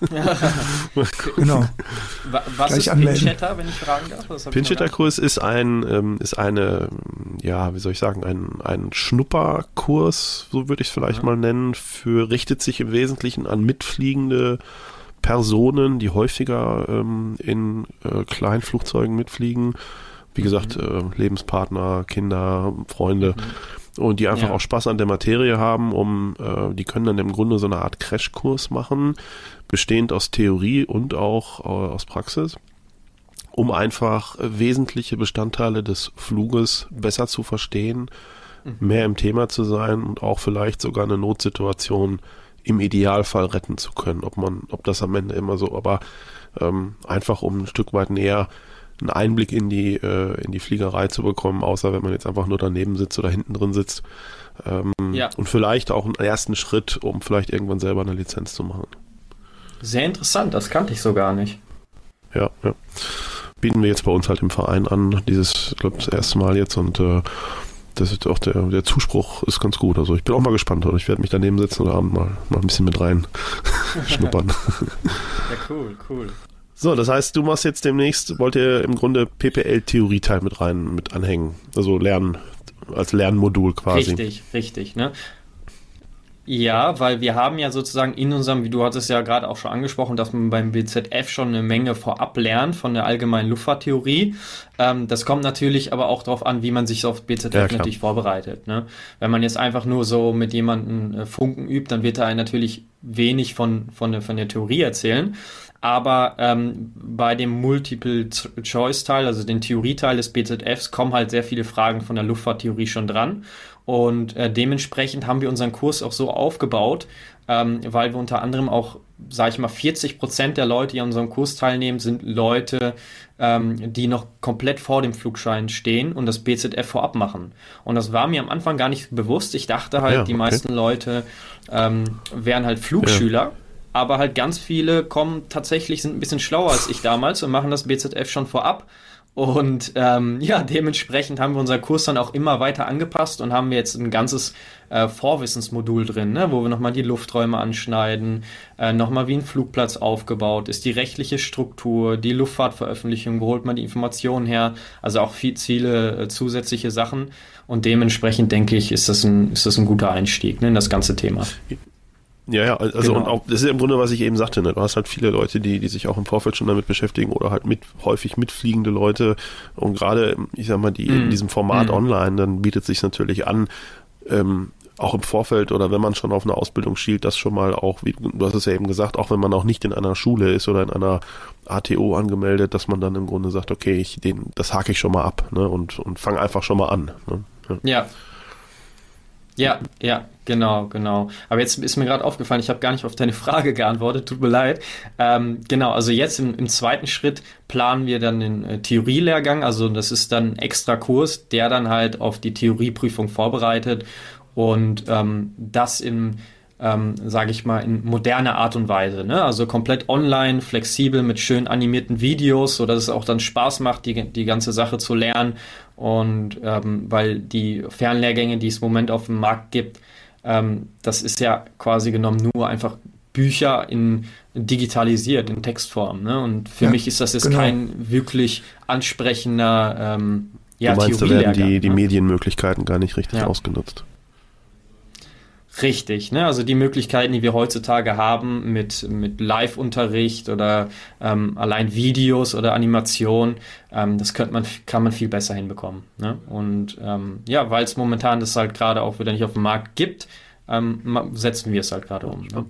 genau. Was Gleich ist Pinchetta, wenn ich fragen darf? Pinchetta-Kurs ist ein, ähm, ist eine, ja, wie soll ich sagen, ein, ein Schnupperkurs, so würde ich es vielleicht ja. mal nennen, für, richtet sich im Wesentlichen an mitfliegende Personen, die häufiger ähm, in äh, Kleinflugzeugen mitfliegen. Wie gesagt, mhm. äh, Lebenspartner, Kinder, Freunde. Mhm. Und die einfach ja. auch Spaß an der Materie haben, um, äh, die können dann im Grunde so eine Art Crashkurs machen, bestehend aus Theorie und auch äh, aus Praxis, um einfach wesentliche Bestandteile des Fluges besser zu verstehen, mhm. mehr im Thema zu sein und auch vielleicht sogar eine Notsituation im Idealfall retten zu können. Ob man, ob das am Ende immer so, aber ähm, einfach um ein Stück weit näher einen Einblick in die, äh, in die Fliegerei zu bekommen, außer wenn man jetzt einfach nur daneben sitzt oder hinten drin sitzt. Ähm, ja. Und vielleicht auch einen ersten Schritt, um vielleicht irgendwann selber eine Lizenz zu machen. Sehr interessant, das kannte ich so gar nicht. Ja, ja. Bieten wir jetzt bei uns halt im Verein an, dieses, ich glaube, das erste Mal jetzt und äh, das ist auch der, der Zuspruch ist ganz gut. Also ich bin auch mal gespannt. Oder ich werde mich daneben setzen und Abend mal, mal ein bisschen mit rein schnuppern. Ja, cool, cool. So, das heißt, du machst jetzt demnächst, wollt ihr im Grunde PPL-Theorieteil mit rein, mit anhängen. Also lernen, als Lernmodul quasi. Richtig, richtig, ne? Ja, weil wir haben ja sozusagen in unserem, wie du hattest ja gerade auch schon angesprochen, dass man beim BZF schon eine Menge vorab lernt von der allgemeinen Luftfahrttheorie. Ähm, das kommt natürlich aber auch darauf an, wie man sich auf BZF ja, natürlich vorbereitet. Ne? Wenn man jetzt einfach nur so mit jemandem äh, Funken übt, dann wird er natürlich wenig von, von, der, von der Theorie erzählen. Aber ähm, bei dem Multiple-Choice-Teil, also den Theorieteil des BZFs, kommen halt sehr viele Fragen von der Luftfahrttheorie schon dran. Und äh, dementsprechend haben wir unseren Kurs auch so aufgebaut, ähm, weil wir unter anderem auch, sage ich mal, 40 Prozent der Leute, die an unserem Kurs teilnehmen, sind Leute, ähm, die noch komplett vor dem Flugschein stehen und das BZF vorab machen. Und das war mir am Anfang gar nicht bewusst. Ich dachte halt, ja, okay. die meisten Leute ähm, wären halt Flugschüler. Ja aber halt ganz viele kommen tatsächlich, sind ein bisschen schlauer als ich damals und machen das BZF schon vorab. Und ähm, ja, dementsprechend haben wir unseren Kurs dann auch immer weiter angepasst und haben jetzt ein ganzes äh, Vorwissensmodul drin, ne, wo wir nochmal die Lufträume anschneiden, äh, nochmal wie ein Flugplatz aufgebaut ist, die rechtliche Struktur, die Luftfahrtveröffentlichung, wo holt man die Informationen her, also auch viel, viele äh, zusätzliche Sachen. Und dementsprechend denke ich, ist das ein, ist das ein guter Einstieg ne, in das ganze Thema. Ja, ja, also genau. und auch, das ist im Grunde, was ich eben sagte, ne? du hast halt viele Leute, die, die sich auch im Vorfeld schon damit beschäftigen oder halt mit, häufig mitfliegende Leute und gerade, ich sag mal, die mm. in mhm. diesem Format mm. online, dann bietet sich natürlich an, ähm, auch im Vorfeld oder wenn man schon auf eine Ausbildung schielt, das schon mal auch, wie du hast es ja eben gesagt, auch wenn man auch nicht in einer Schule ist oder in einer ATO angemeldet, dass man dann im Grunde sagt, okay, ich den, das hake ich schon mal ab, ne, und, und fange einfach schon mal an. Ne? Ja. ja. Ja, ja, genau, genau. Aber jetzt ist mir gerade aufgefallen, ich habe gar nicht auf deine Frage geantwortet, tut mir leid. Ähm, genau, also jetzt im, im, zweiten Schritt planen wir dann den äh, Theorielehrgang, also das ist dann ein extra Kurs, der dann halt auf die Theorieprüfung vorbereitet und ähm, das im ähm, sage ich mal, in moderner Art und Weise. Ne? Also komplett online, flexibel mit schön animierten Videos, so dass es auch dann Spaß macht, die, die ganze Sache zu lernen. Und ähm, weil die Fernlehrgänge, die es im Moment auf dem Markt gibt, ähm, das ist ja quasi genommen nur einfach Bücher in digitalisiert in Textform. Ne? Und für ja, mich ist das jetzt genau. kein wirklich ansprechender ähm, ja, du meinst, da werden die, die ne? Medienmöglichkeiten gar nicht richtig ja. ausgenutzt. Richtig, ne? Also die Möglichkeiten, die wir heutzutage haben mit, mit Live-Unterricht oder ähm, allein Videos oder Animation, ähm, das könnte man, kann man viel besser hinbekommen. Ne? Und ähm, ja, weil es momentan das halt gerade auch wieder nicht auf dem Markt gibt, ähm, setzen wir es halt gerade um. Ne?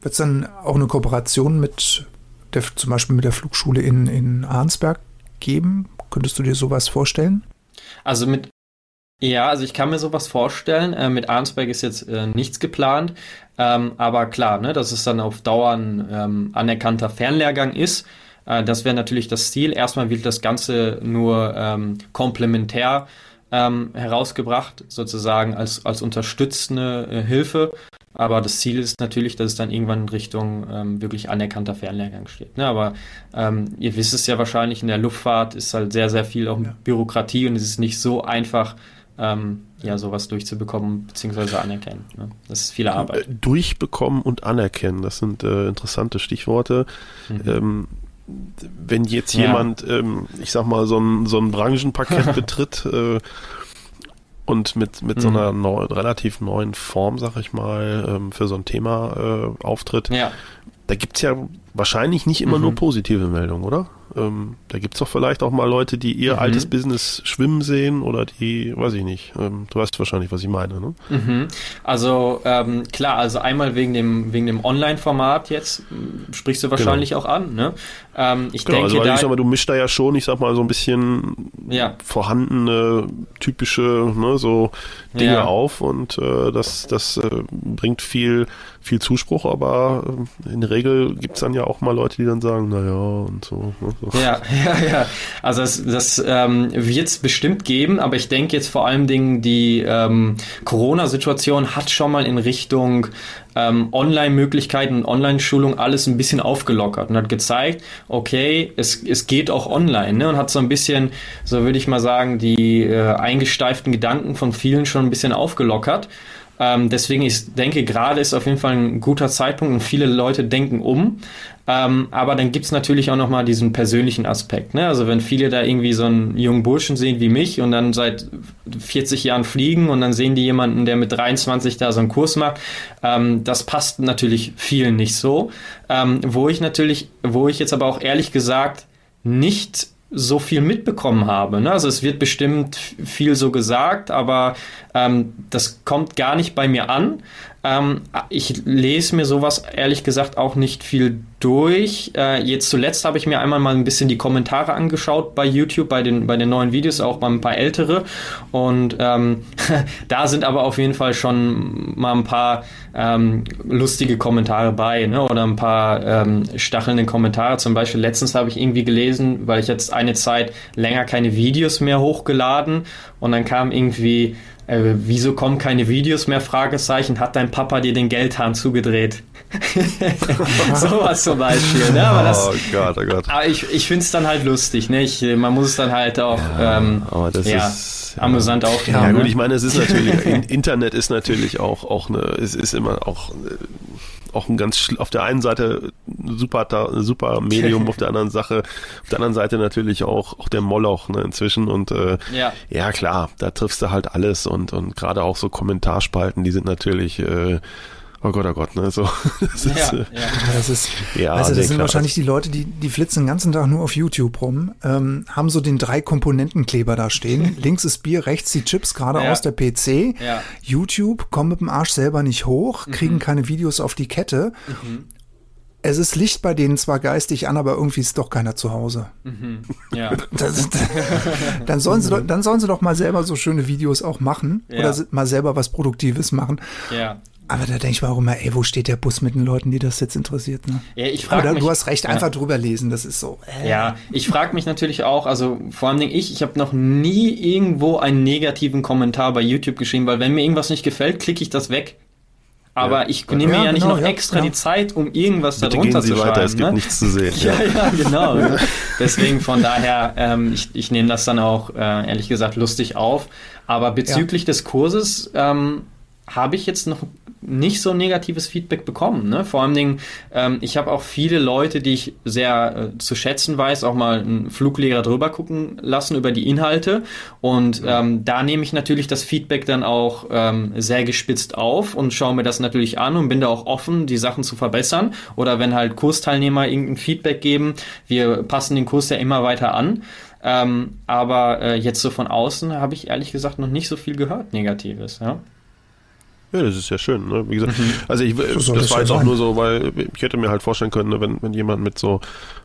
Wird es dann auch eine Kooperation mit der, zum Beispiel mit der Flugschule in, in Arnsberg geben? Könntest du dir sowas vorstellen? Also mit ja, also ich kann mir sowas vorstellen. Äh, mit Arnsberg ist jetzt äh, nichts geplant. Ähm, aber klar, ne, dass es dann auf Dauer ein ähm, anerkannter Fernlehrgang ist. Äh, das wäre natürlich das Ziel. Erstmal wird das Ganze nur ähm, komplementär ähm, herausgebracht, sozusagen als, als unterstützende äh, Hilfe. Aber das Ziel ist natürlich, dass es dann irgendwann in Richtung ähm, wirklich anerkannter Fernlehrgang steht. Ne? Aber ähm, ihr wisst es ja wahrscheinlich, in der Luftfahrt ist halt sehr, sehr viel auch ja. Bürokratie und es ist nicht so einfach, ähm, ja, sowas durchzubekommen bzw. anerkennen. Ne? Das ist viel Arbeit. Äh, durchbekommen und anerkennen, das sind äh, interessante Stichworte. Mhm. Ähm, wenn jetzt ja. jemand, ähm, ich sag mal, so ein, so ein Branchenpaket betritt äh, und mit, mit mhm. so einer neu, relativ neuen Form, sag ich mal, ähm, für so ein Thema äh, auftritt, ja. da gibt's ja wahrscheinlich nicht immer mhm. nur positive Meldungen, oder? Ähm, da gibt es doch vielleicht auch mal Leute, die ihr mhm. altes Business schwimmen sehen oder die, weiß ich nicht. Ähm, du weißt wahrscheinlich, was ich meine, ne? Mhm. Also ähm, klar, also einmal wegen dem, wegen dem Online-Format jetzt sprichst du genau. wahrscheinlich genau. auch an, ne? Ähm, ich genau, denke, also, da, ich sag mal, du mischst da ja schon, ich sag mal, so ein bisschen ja. vorhandene, typische, ne, so Dinge ja. auf und äh, das, das äh, bringt viel viel Zuspruch, aber äh, in der Regel gibt es dann ja auch mal Leute, die dann sagen, naja, und so. Ne, so. Ja, ja, ja. Also das, das ähm, wird es bestimmt geben, aber ich denke jetzt vor allen Dingen, die ähm, Corona-Situation hat schon mal in Richtung ähm, Online-Möglichkeiten, Online-Schulung alles ein bisschen aufgelockert und hat gezeigt, okay, es, es geht auch online ne? und hat so ein bisschen, so würde ich mal sagen, die äh, eingesteiften Gedanken von vielen schon ein bisschen aufgelockert. Ähm, deswegen, ich denke, gerade ist auf jeden Fall ein guter Zeitpunkt und viele Leute denken um. Ähm, aber dann gibt's natürlich auch nochmal diesen persönlichen Aspekt. Ne? Also wenn viele da irgendwie so einen jungen Burschen sehen wie mich und dann seit 40 Jahren fliegen und dann sehen die jemanden, der mit 23 da so einen Kurs macht, ähm, das passt natürlich vielen nicht so. Ähm, wo ich natürlich, wo ich jetzt aber auch ehrlich gesagt nicht so viel mitbekommen habe. Ne? Also es wird bestimmt viel so gesagt, aber ähm, das kommt gar nicht bei mir an. Ähm, ich lese mir sowas ehrlich gesagt auch nicht viel durch. Äh, jetzt zuletzt habe ich mir einmal mal ein bisschen die Kommentare angeschaut bei YouTube, bei den, bei den neuen Videos, auch mal ein paar ältere. Und ähm, da sind aber auf jeden Fall schon mal ein paar ähm, lustige Kommentare bei, ne? oder ein paar ähm, stachelnde Kommentare. Zum Beispiel letztens habe ich irgendwie gelesen, weil ich jetzt eine Zeit länger keine Videos mehr hochgeladen und dann kam irgendwie äh, wieso kommen keine Videos mehr? Fragezeichen. Hat dein Papa dir den Geldhahn zugedreht? Sowas zum Beispiel. Ne? Aber das, oh Gott, oh Gott. Aber ich, ich finde es dann halt lustig. Ne? Ich, man muss es dann halt auch ja, ähm, aber das ja, ist, ja. amüsant aufnehmen. Ja, gut, ne? ich meine, es ist natürlich, Internet ist natürlich auch, auch eine, es ist immer auch auch ein ganz auf der einen Seite super super Medium, auf der anderen Sache, auf der anderen Seite natürlich auch auch der Moloch ne, inzwischen und äh, ja. ja klar, da triffst du halt alles und und gerade auch so Kommentarspalten, die sind natürlich äh, oh Gott, oh Gott, ne? So, das ja, ist, äh, ja. das ist, ja, also das sind klar. wahrscheinlich die Leute, die, die flitzen den ganzen Tag nur auf YouTube rum, ähm, haben so den drei Komponentenkleber da stehen. Links ist Bier, rechts die Chips, geradeaus ja. der PC. Ja. YouTube, kommen mit dem Arsch selber nicht hoch, kriegen mhm. keine Videos auf die Kette. Mhm. Es ist Licht bei denen zwar geistig an, aber irgendwie ist doch keiner zu Hause. Mhm. Ja. Das, dann, sollen sie doch, dann sollen sie doch mal selber so schöne Videos auch machen ja. oder mal selber was Produktives machen. Ja. Aber da denke ich mir auch immer, ey, wo steht der Bus mit den Leuten, die das jetzt interessiert? Ne? Ja, ich frage Du hast recht, einfach ja. drüber lesen, das ist so. Äh. Ja, ich frage mich natürlich auch, also vor allem ich, ich habe noch nie irgendwo einen negativen Kommentar bei YouTube geschrieben, weil wenn mir irgendwas nicht gefällt, klicke ich das weg. Aber ja. ich nehme mir ja, nicht genau, noch extra die Zeit, um irgendwas Bitte darunter zu schreiben. Weiter, es gibt ne? nichts zu sehen. ja, ja, genau. Deswegen von daher, ähm, ich, ich nehme das dann auch äh, ehrlich gesagt lustig auf. Aber bezüglich des Kurses ähm, habe ich jetzt noch nicht so negatives Feedback bekommen. Ne? Vor allen Dingen, ähm, ich habe auch viele Leute, die ich sehr äh, zu schätzen weiß, auch mal einen Fluglehrer drüber gucken lassen über die Inhalte. Und ähm, da nehme ich natürlich das Feedback dann auch ähm, sehr gespitzt auf und schaue mir das natürlich an und bin da auch offen, die Sachen zu verbessern. Oder wenn halt Kursteilnehmer irgendein Feedback geben, wir passen den Kurs ja immer weiter an. Ähm, aber äh, jetzt so von außen habe ich ehrlich gesagt noch nicht so viel gehört, Negatives. Ja. Ja, das ist ja schön. Ne? Wie gesagt, mhm. also ich, so das war jetzt auch nur so, weil ich hätte mir halt vorstellen können, ne, wenn, wenn jemand mit so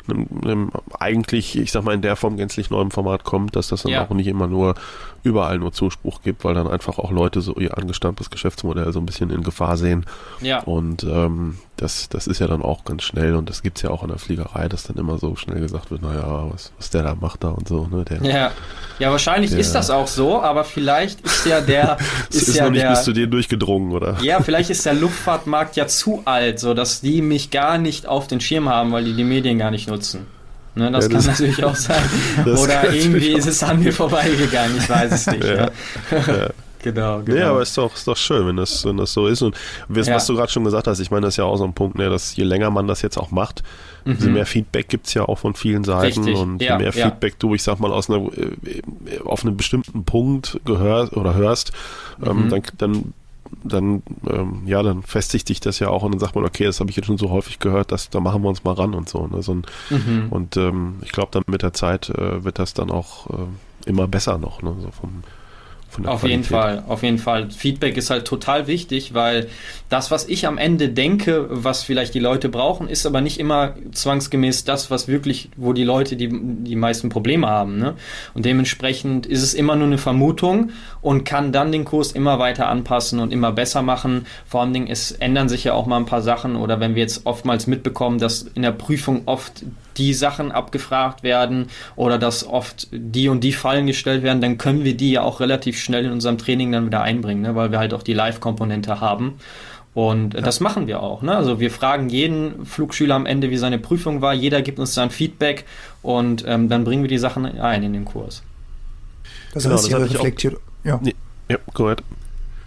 einem, einem eigentlich, ich sag mal, in der Form gänzlich neuem Format kommt, dass das dann ja. auch nicht immer nur überall nur Zuspruch gibt, weil dann einfach auch Leute so ihr angestammtes Geschäftsmodell so ein bisschen in Gefahr sehen. Ja. Und ähm, das, das ist ja dann auch ganz schnell und das gibt's ja auch in der Fliegerei, dass dann immer so schnell gesagt wird, naja, was, was der da macht da und so. Ne? Der, ja. ja, wahrscheinlich der, ist das auch so, aber vielleicht ist ja der... ist, ist ja noch nicht der, bis zu dir durchgedrungen, oder? Ja, vielleicht ist der Luftfahrtmarkt ja zu alt, so dass die mich gar nicht auf den Schirm haben, weil die die Medien gar nicht nutzen. Ne, das, ja, das kann natürlich auch sein. Oder irgendwie ist es an mir vorbeigegangen, ich weiß es nicht. Ja. Ja. Genau, genau. Ja, aber ist doch, ist doch schön, wenn das, wenn das so ist. Und was, ja. du gerade schon gesagt hast, ich meine, das ist ja auch so ein Punkt, ne, dass je länger man das jetzt auch macht, mhm. umso mehr Feedback gibt es ja auch von vielen Seiten. Richtig. Und ja, je mehr ja. Feedback du, ich sag mal, aus einer, äh, auf einem bestimmten Punkt gehörst oder hörst, ähm, mhm. dann, dann dann, ähm, ja, dann festigt sich das ja auch und dann sagt man, okay, das habe ich jetzt schon so häufig gehört, dass, da machen wir uns mal ran und so. Ne? so ein, mhm. Und ähm, ich glaube, dann mit der Zeit äh, wird das dann auch äh, immer besser noch, ne? so vom, auf Qualität. jeden Fall, auf jeden Fall. Feedback ist halt total wichtig, weil das, was ich am Ende denke, was vielleicht die Leute brauchen, ist aber nicht immer zwangsgemäß das, was wirklich, wo die Leute die, die meisten Probleme haben. Ne? Und dementsprechend ist es immer nur eine Vermutung und kann dann den Kurs immer weiter anpassen und immer besser machen. Vor allen Dingen, es ändern sich ja auch mal ein paar Sachen oder wenn wir jetzt oftmals mitbekommen, dass in der Prüfung oft die Sachen abgefragt werden oder dass oft die und die Fallen gestellt werden, dann können wir die ja auch relativ schnell in unserem Training dann wieder einbringen, ne? weil wir halt auch die Live-Komponente haben. Und ja. das machen wir auch. Ne? Also wir fragen jeden Flugschüler am Ende, wie seine Prüfung war. Jeder gibt uns dann Feedback und ähm, dann bringen wir die Sachen ein in den Kurs. Das genau, heißt, das ihr reflektiert. Ja. Nee, ja, korrekt.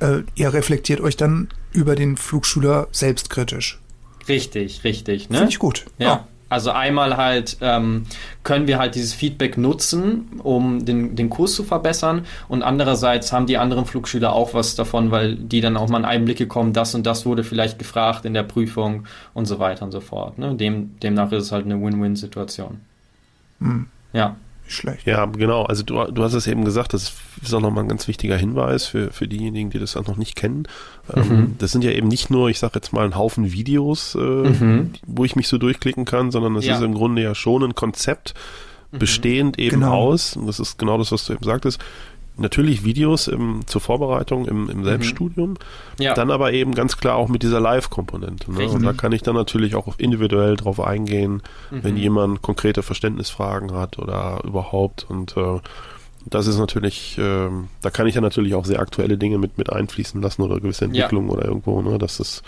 Äh, ihr reflektiert euch dann über den Flugschüler selbstkritisch. Richtig, richtig. Ne? Finde ich gut. Ja. ja. Also einmal halt ähm, können wir halt dieses Feedback nutzen, um den, den Kurs zu verbessern und andererseits haben die anderen Flugschüler auch was davon, weil die dann auch mal in Einblicke kommen, das und das wurde vielleicht gefragt in der Prüfung und so weiter und so fort. Ne? Dem, demnach ist es halt eine Win-Win-Situation. Hm. Ja schlecht. Ja, genau. Also du, du hast es eben gesagt, das ist auch nochmal ein ganz wichtiger Hinweis für, für diejenigen, die das auch noch nicht kennen. Ähm, mhm. das sind ja eben nicht nur, ich sage jetzt mal, ein Haufen Videos, äh, mhm. wo ich mich so durchklicken kann, sondern das ja. ist im Grunde ja schon ein Konzept, mhm. bestehend eben genau. aus, und das ist genau das, was du eben sagtest, natürlich Videos im, zur Vorbereitung im, im Selbststudium, mhm. ja. dann aber eben ganz klar auch mit dieser Live-Komponente. Ne? Und da kann ich dann natürlich auch individuell drauf eingehen, mhm. wenn jemand konkrete Verständnisfragen hat oder überhaupt. Und äh, das ist natürlich, äh, da kann ich ja natürlich auch sehr aktuelle Dinge mit, mit einfließen lassen oder gewisse Entwicklungen ja. oder irgendwo. Ne? Das ist,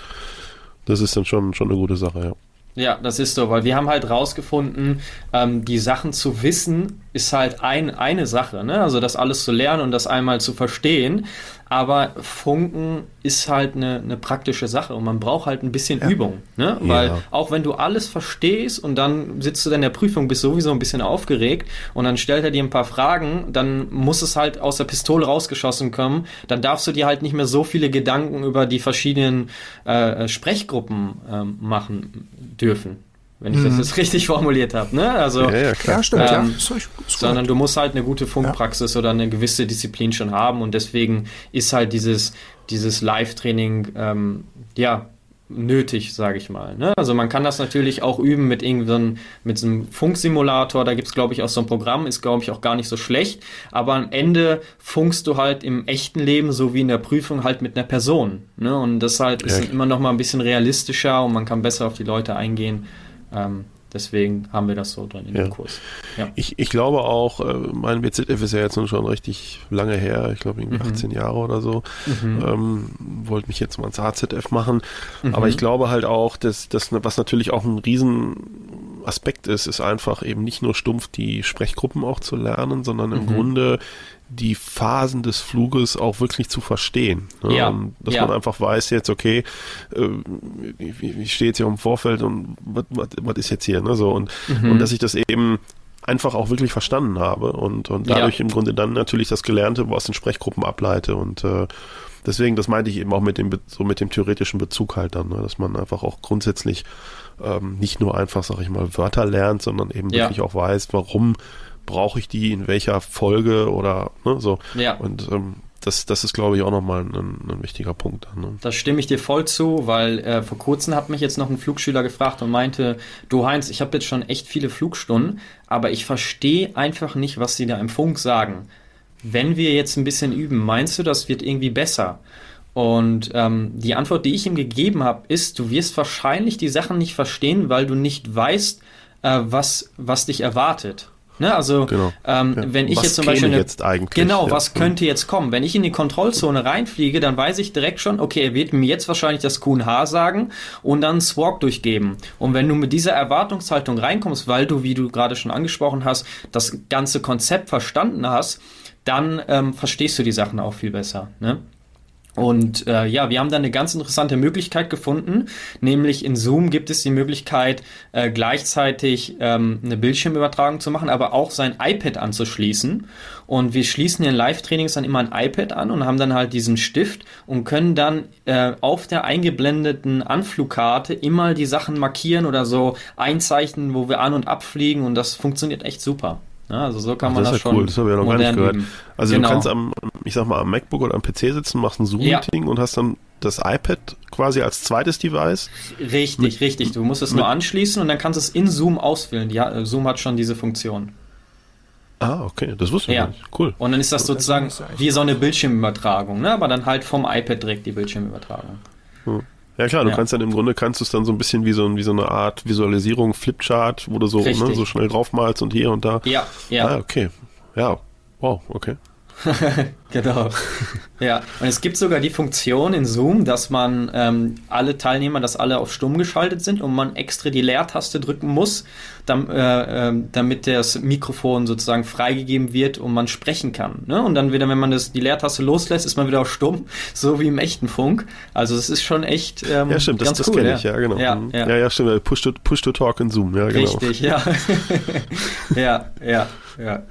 das ist dann schon, schon eine gute Sache, ja. Ja, das ist so, weil wir haben halt rausgefunden, ähm, die Sachen zu wissen ist halt ein, eine Sache, ne? Also das alles zu lernen und das einmal zu verstehen. Aber Funken ist halt eine, eine praktische Sache und man braucht halt ein bisschen ja. Übung. Ne? Weil ja. auch wenn du alles verstehst und dann sitzt du in der Prüfung, bist sowieso ein bisschen aufgeregt und dann stellt er dir ein paar Fragen, dann muss es halt aus der Pistole rausgeschossen kommen. Dann darfst du dir halt nicht mehr so viele Gedanken über die verschiedenen äh, Sprechgruppen äh, machen dürfen wenn ich mhm. das jetzt richtig formuliert habe. Ne? Also, ja, ja, klar. stimmt, ähm, ja. Ist, ist sondern du musst halt eine gute Funkpraxis ja. oder eine gewisse Disziplin schon haben und deswegen ist halt dieses, dieses Live-Training ähm, ja nötig, sage ich mal. Ne? Also man kann das natürlich auch üben mit irgendeinem mit so einem Funksimulator, da gibt es, glaube ich, auch so ein Programm, ist, glaube ich, auch gar nicht so schlecht, aber am Ende funkst du halt im echten Leben, so wie in der Prüfung, halt mit einer Person. Ne? Und das halt ist immer noch mal ein bisschen realistischer und man kann besser auf die Leute eingehen. Ähm, deswegen haben wir das so drin in ja. dem Kurs. Ja. Ich, ich glaube auch, äh, mein WZF ist ja jetzt schon richtig lange her, ich glaube irgendwie mhm. 18 Jahre oder so. Mhm. Ähm, wollte mich jetzt mal ins HZF machen. Mhm. Aber ich glaube halt auch, dass das, was natürlich auch ein riesen Aspekt ist, ist einfach eben nicht nur stumpf die Sprechgruppen auch zu lernen, sondern im mhm. Grunde die Phasen des Fluges auch wirklich zu verstehen. Ne? Ja, dass ja. man einfach weiß jetzt, okay, äh, ich, stehe jetzt hier im Vorfeld und was ist jetzt hier? Ne? So, und, mhm. und dass ich das eben einfach auch wirklich verstanden habe und, und dadurch ja. im Grunde dann natürlich das Gelernte aus den Sprechgruppen ableite und äh, deswegen, das meinte ich eben auch mit dem so mit dem theoretischen Bezug halt dann, ne? dass man einfach auch grundsätzlich ähm, nicht nur einfach, sag ich mal, Wörter lernt, sondern eben ja. wirklich auch weiß, warum brauche ich die in welcher Folge oder ne, so. Ja. Und ähm, das, das ist, glaube ich, auch nochmal ein, ein wichtiger Punkt. Ne? Da stimme ich dir voll zu, weil äh, vor kurzem hat mich jetzt noch ein Flugschüler gefragt und meinte, du Heinz, ich habe jetzt schon echt viele Flugstunden, aber ich verstehe einfach nicht, was sie da im Funk sagen. Wenn wir jetzt ein bisschen üben, meinst du, das wird irgendwie besser? Und ähm, die Antwort, die ich ihm gegeben habe, ist, du wirst wahrscheinlich die Sachen nicht verstehen, weil du nicht weißt, äh, was, was dich erwartet. Ne, also genau. ähm, ja. wenn ich was jetzt zum Beispiel eine, jetzt eigentlich, genau, ja. was könnte jetzt kommen? Wenn ich in die Kontrollzone reinfliege, dann weiß ich direkt schon, okay, er wird mir jetzt wahrscheinlich das QH sagen und dann Swag durchgeben. Und wenn du mit dieser Erwartungshaltung reinkommst, weil du, wie du gerade schon angesprochen hast, das ganze Konzept verstanden hast, dann ähm, verstehst du die Sachen auch viel besser. Ne? Und äh, ja, wir haben da eine ganz interessante Möglichkeit gefunden, nämlich in Zoom gibt es die Möglichkeit, äh, gleichzeitig ähm, eine Bildschirmübertragung zu machen, aber auch sein iPad anzuschließen. Und wir schließen in Live-Trainings dann immer ein iPad an und haben dann halt diesen Stift und können dann äh, auf der eingeblendeten Anflugkarte immer die Sachen markieren oder so einzeichnen, wo wir an- und abfliegen und das funktioniert echt super. Ne? Also so kann Ach, man das das, ist ja schon cool, das habe ich ja noch gar nicht gehört. Also Genau. du kannst am, ich sag mal, am MacBook oder am PC sitzen, machst ein Zoom-Meeting und hast dann das iPad quasi als zweites Device. Richtig, richtig. Du musst es nur anschließen und dann kannst du es in Zoom auswählen. Die, hat- Zoom hat schon diese Funktion. Ah, okay, das wusste ich Ja. nicht. Cool. Und dann ist das sozusagen ja wie so eine Bildschirmübertragung, ne? aber dann halt vom iPad direkt die Bildschirmübertragung. Ja klar, du Ja. kannst dann im Grunde kannst du es dann so ein bisschen wie so, wie so eine Art Visualisierung, Flipchart, wo du so, ne, so schnell draufmalst und hier und da. Ja, ja. Ah, okay. Ja. Wow, okay. Genau. ja, und es gibt sogar die Funktion in Zoom, dass man ähm, alle Teilnehmer, dass alle auf stumm geschaltet sind und man extra die Leertaste drücken muss, dam, äh, ähm, damit das Mikrofon sozusagen freigegeben wird und man sprechen kann. Ne? Und dann wieder, wenn man das, die Leertaste loslässt, ist man wieder auf stumm, so wie im echten Funk. Also es ist schon echt ähm, Ja, stimmt, das, das cool. kenne ich, ja, genau. Ja, Mhm. ja. ja, ja, stimmt. Push to, push to Talk in Zoom, ja, genau. Richtig, ja. ja, ja, ja.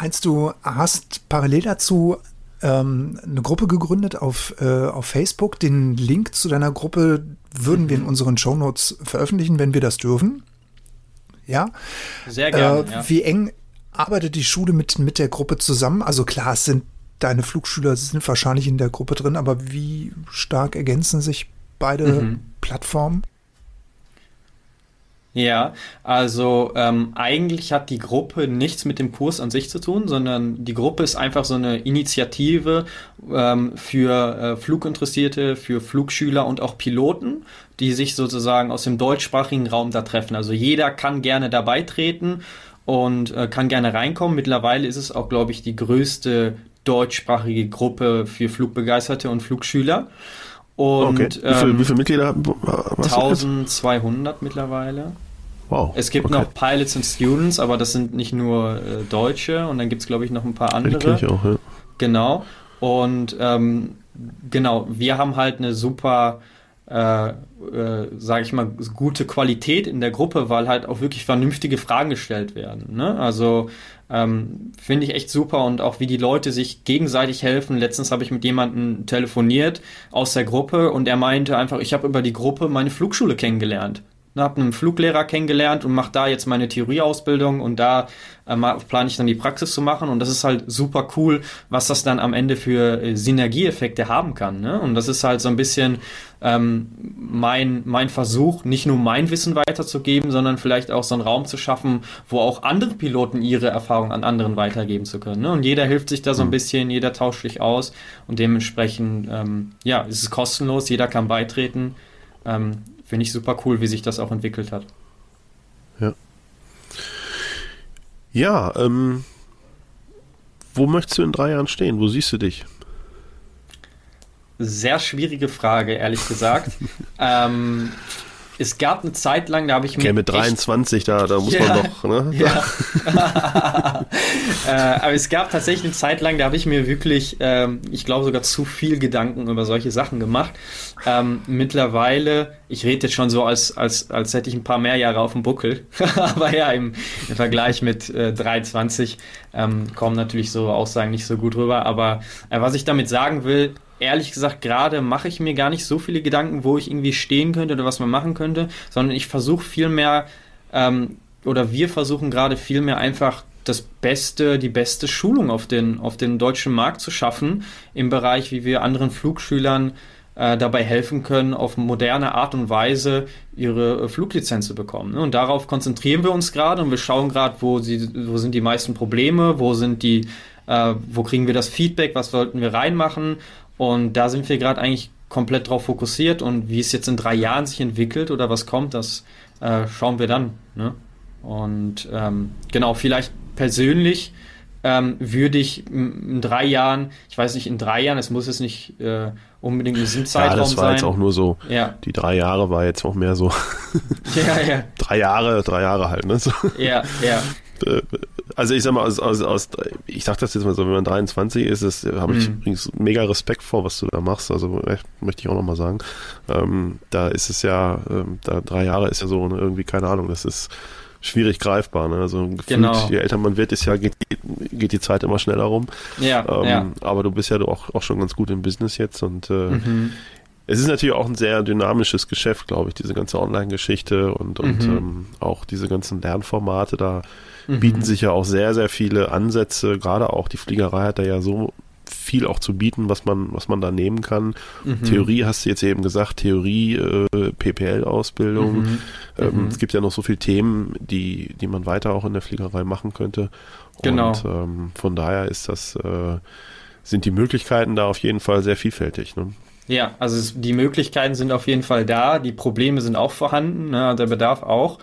Heinz, du hast parallel dazu ähm, eine Gruppe gegründet auf, äh, auf Facebook. Den Link zu deiner Gruppe würden wir in unseren Shownotes veröffentlichen, wenn wir das dürfen. Ja. Sehr gerne. Äh, ja. Wie eng arbeitet die Schule mit, mit der Gruppe zusammen? Also klar, es sind deine Flugschüler sind wahrscheinlich in der Gruppe drin, aber wie stark ergänzen sich beide Mhm. Plattformen? Ja, also ähm, eigentlich hat die Gruppe nichts mit dem Kurs an sich zu tun, sondern die Gruppe ist einfach so eine Initiative ähm, für äh, Fluginteressierte, für Flugschüler und auch Piloten, die sich sozusagen aus dem deutschsprachigen Raum da treffen. Also jeder kann gerne dabei treten und äh, kann gerne reinkommen. Mittlerweile ist es auch, glaube ich, die größte deutschsprachige Gruppe für Flugbegeisterte und Flugschüler. Und okay. Wie, viel, ähm, wie viele Mitglieder du jetzt? 1200 mittlerweile. Wow. Es gibt okay. noch Pilots and Students, aber das sind nicht nur äh, Deutsche und dann gibt es, glaube ich, noch ein paar Die andere. kenne ich auch, ja. Genau. Und ähm, genau, wir haben halt eine super, äh, äh, sage ich mal, gute Qualität in der Gruppe, weil halt auch wirklich vernünftige Fragen gestellt werden. Ne? Also ähm, finde ich echt super und auch wie die Leute sich gegenseitig helfen. Letztens habe ich mit jemandem telefoniert aus der Gruppe und er meinte einfach, ich habe über die Gruppe meine Flugschule kennengelernt. Habe einen Fluglehrer kennengelernt und mache da jetzt meine Theorieausbildung und da äh, plane ich dann die Praxis zu machen und das ist halt super cool, was das dann am Ende für äh, Synergieeffekte haben kann. Ne? Und das ist halt so ein bisschen ähm, mein, mein Versuch, nicht nur mein Wissen weiterzugeben, sondern vielleicht auch so einen Raum zu schaffen, wo auch andere Piloten ihre Erfahrung an anderen weitergeben zu können. Ne? Und jeder hilft sich da so ein bisschen, jeder tauscht sich aus und dementsprechend, ähm, ja, es ist kostenlos, jeder kann beitreten. Ähm, Finde ich super cool, wie sich das auch entwickelt hat. Ja. Ja, ähm, wo möchtest du in drei Jahren stehen? Wo siehst du dich? Sehr schwierige Frage, ehrlich gesagt. ähm, es gab eine Zeit lang, da habe ich mir. Okay, mit 23, da, da muss Ja. man doch, ne? Ja. äh, aber es gab tatsächlich eine Zeit lang, da habe ich mir wirklich, ähm, ich glaube sogar zu viel Gedanken über solche Sachen gemacht. Ähm, mittlerweile, ich rede jetzt schon so, als, als, als hätte ich ein paar mehr Jahre auf dem Buckel. aber ja, im, im Vergleich mit äh, 23 ähm, kommen natürlich so Aussagen nicht so gut rüber. Aber äh, was ich damit sagen will, ehrlich gesagt, gerade mache ich mir gar nicht so viele Gedanken, wo ich irgendwie stehen könnte oder was man machen könnte, sondern ich versuche viel mehr, ähm, oder wir versuchen gerade viel mehr einfach das Beste, die beste Schulung auf den, auf den deutschen Markt zu schaffen, im Bereich, wie wir anderen Flugschülern äh, dabei helfen können, auf moderne Art und Weise ihre äh, Fluglizenz zu bekommen. Ne? Und darauf konzentrieren wir uns gerade und wir schauen gerade, wo, sie, wo sind die meisten Probleme, wo sind die, äh, wo kriegen wir das Feedback, was sollten wir reinmachen und da sind wir gerade eigentlich komplett drauf fokussiert und wie es jetzt in drei Jahren sich entwickelt oder was kommt, das äh, schauen wir dann. Ne? Und ähm, genau, vielleicht persönlich ähm, würde ich in, drei Jahren, ich weiß nicht, in drei Jahren, es muss jetzt nicht äh, unbedingt ein Ja, Sinnzeitraum das war sein. jetzt auch nur so, ja, die drei Jahre war jetzt auch mehr so, ja, ja, drei Jahre, drei Jahre halt, ne? So. ja, ja, Äh, Also ich sag mal, aus, aus, aus, ich sag das jetzt mal so, wenn man 23 ist, ist habe ich Mhm. übrigens mega Respekt vor, was du da machst. Also möchte ich auch nochmal sagen. Ähm, da ist es ja, ähm, da drei Jahre ist ja so ne, irgendwie, keine Ahnung, das ist schwierig greifbar. Ne? Also gefühlt, Genau. je älter man wird, ist ja, geht, geht die Zeit immer schneller rum. ja, Ähm, ja. Aber du bist ja auch, auch schon ganz gut im Business jetzt und äh, Mhm. es ist natürlich auch ein sehr dynamisches Geschäft, glaube ich, diese ganze Online-Geschichte und, und mhm. ähm, auch diese ganzen Lernformate. Da mhm. bieten sich ja auch sehr, sehr viele Ansätze. Gerade auch die Fliegerei hat da ja so viel auch zu bieten, was man, was man da nehmen kann. Mhm. Theorie hast du jetzt eben gesagt, Theorie, äh, PPL-Ausbildung. Mhm. Ähm, mhm. Es gibt ja noch so viele Themen, die, die man weiter auch in der Fliegerei machen könnte. Genau. Und ähm, von daher ist das, äh, sind die Möglichkeiten da auf jeden Fall sehr vielfältig. Ne? Ja, also es, die Möglichkeiten sind auf jeden Fall da, die Probleme sind auch vorhanden, ne, der Bedarf auch.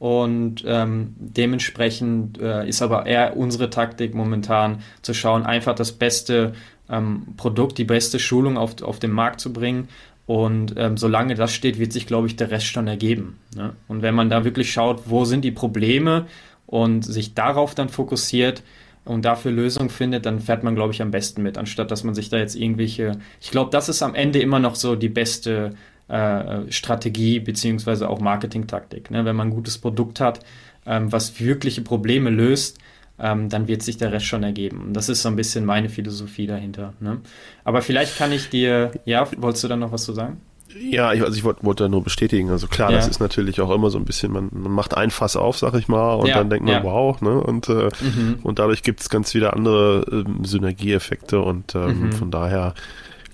Und ähm, dementsprechend äh, ist aber eher unsere Taktik momentan zu schauen, einfach das beste ähm, Produkt, die beste Schulung auf, auf den Markt zu bringen. Und ähm, solange das steht, wird sich, glaube ich, der Rest schon ergeben. Ne? Und wenn man da wirklich schaut, wo sind die Probleme und sich darauf dann fokussiert, und dafür Lösungen findet, dann fährt man, glaube ich, am besten mit, anstatt dass man sich da jetzt irgendwelche. Ich glaube, das ist am Ende immer noch so die beste äh, Strategie beziehungsweise auch Marketingtaktik. Ne? Wenn man ein gutes Produkt hat, ähm, was wirkliche Probleme löst, ähm, dann wird sich der Rest schon ergeben. Und das ist so ein bisschen meine Philosophie dahinter. Ne? Aber vielleicht kann ich dir, ja, wolltest du da noch was zu sagen? Ja, ich, also ich wollte wollt da nur bestätigen. Also klar, ja. das ist natürlich auch immer so ein bisschen, man, man macht ein Fass auf, sag ich mal, und ja, dann denkt man, ja. wow, ne? Und, äh, mhm. und dadurch gibt es ganz wieder andere ähm, Synergieeffekte und ähm, mhm. von daher,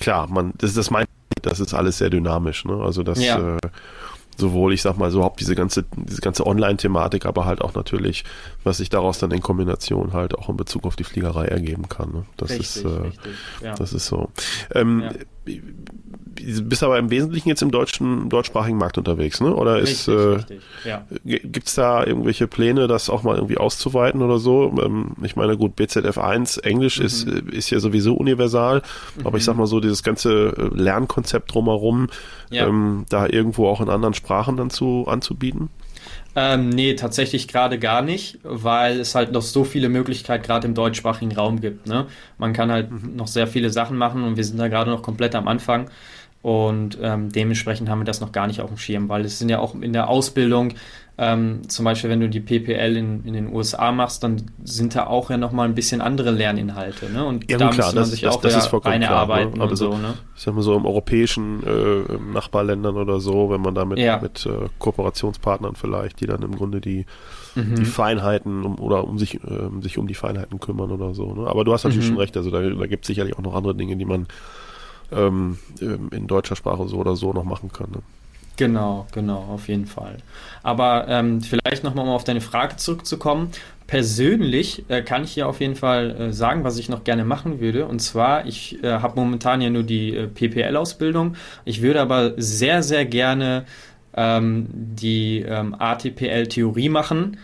klar, man, das ist das mein, das ist alles sehr dynamisch, ne? Also das äh, sowohl, ich sag mal, so überhaupt diese ganze, diese ganze Online-Thematik, aber halt auch natürlich, was sich daraus dann in Kombination halt auch in Bezug auf die Fliegerei ergeben kann. Ne? Das richtig, ist, äh, richtig, ja. das ist so. Ähm, ja bist aber im Wesentlichen jetzt im deutschen, im deutschsprachigen Markt unterwegs, ne? Oder ist, richtig, äh, ja. gibt's da irgendwelche Pläne, das auch mal irgendwie auszuweiten oder so? Ähm, ich meine, gut, BZF 1, Englisch mhm. ist, äh, ist ja sowieso universal, mhm. aber ich sag mal so, dieses ganze äh, Lernkonzept drumherum, ja. ähm, da irgendwo auch in anderen Sprachen dann zu, anzubieten? Ähm, nee, tatsächlich gerade gar nicht, weil es halt noch so viele Möglichkeiten gerade im deutschsprachigen Raum gibt. Ne? Man kann halt mhm. noch sehr viele Sachen machen und wir sind da gerade noch komplett am Anfang. Und ähm, dementsprechend haben wir das noch gar nicht auf dem Schirm, weil es sind ja auch in der Ausbildung, ähm, zum Beispiel wenn du die PPL in, in den USA machst, dann sind da auch ja nochmal ein bisschen andere Lerninhalte. Ne? Und ja, da klar, man das, sich das, auch das ist vollkommen klar, arbeiten ne? Aber so, ne? Ich sag mal so im europäischen äh, Nachbarländern oder so, wenn man da mit, ja. mit äh, Kooperationspartnern vielleicht, die dann im Grunde die mhm. die Feinheiten um, oder um sich, äh, sich um die Feinheiten kümmern oder so. Ne? Aber du hast natürlich mhm. schon recht, also da, da gibt es sicherlich auch noch andere Dinge, die man ähm, ähm, in deutscher Sprache so oder so noch machen kann. Ne? Genau, genau, auf jeden Fall. Aber ähm, vielleicht nochmal um auf deine Frage zurückzukommen. Persönlich äh, kann ich hier auf jeden Fall äh, sagen, was ich noch gerne machen würde. Und zwar, ich äh, habe momentan ja nur die äh, PPL-Ausbildung. Ich würde aber sehr, sehr gerne ähm, die ähm, ATPL-Theorie machen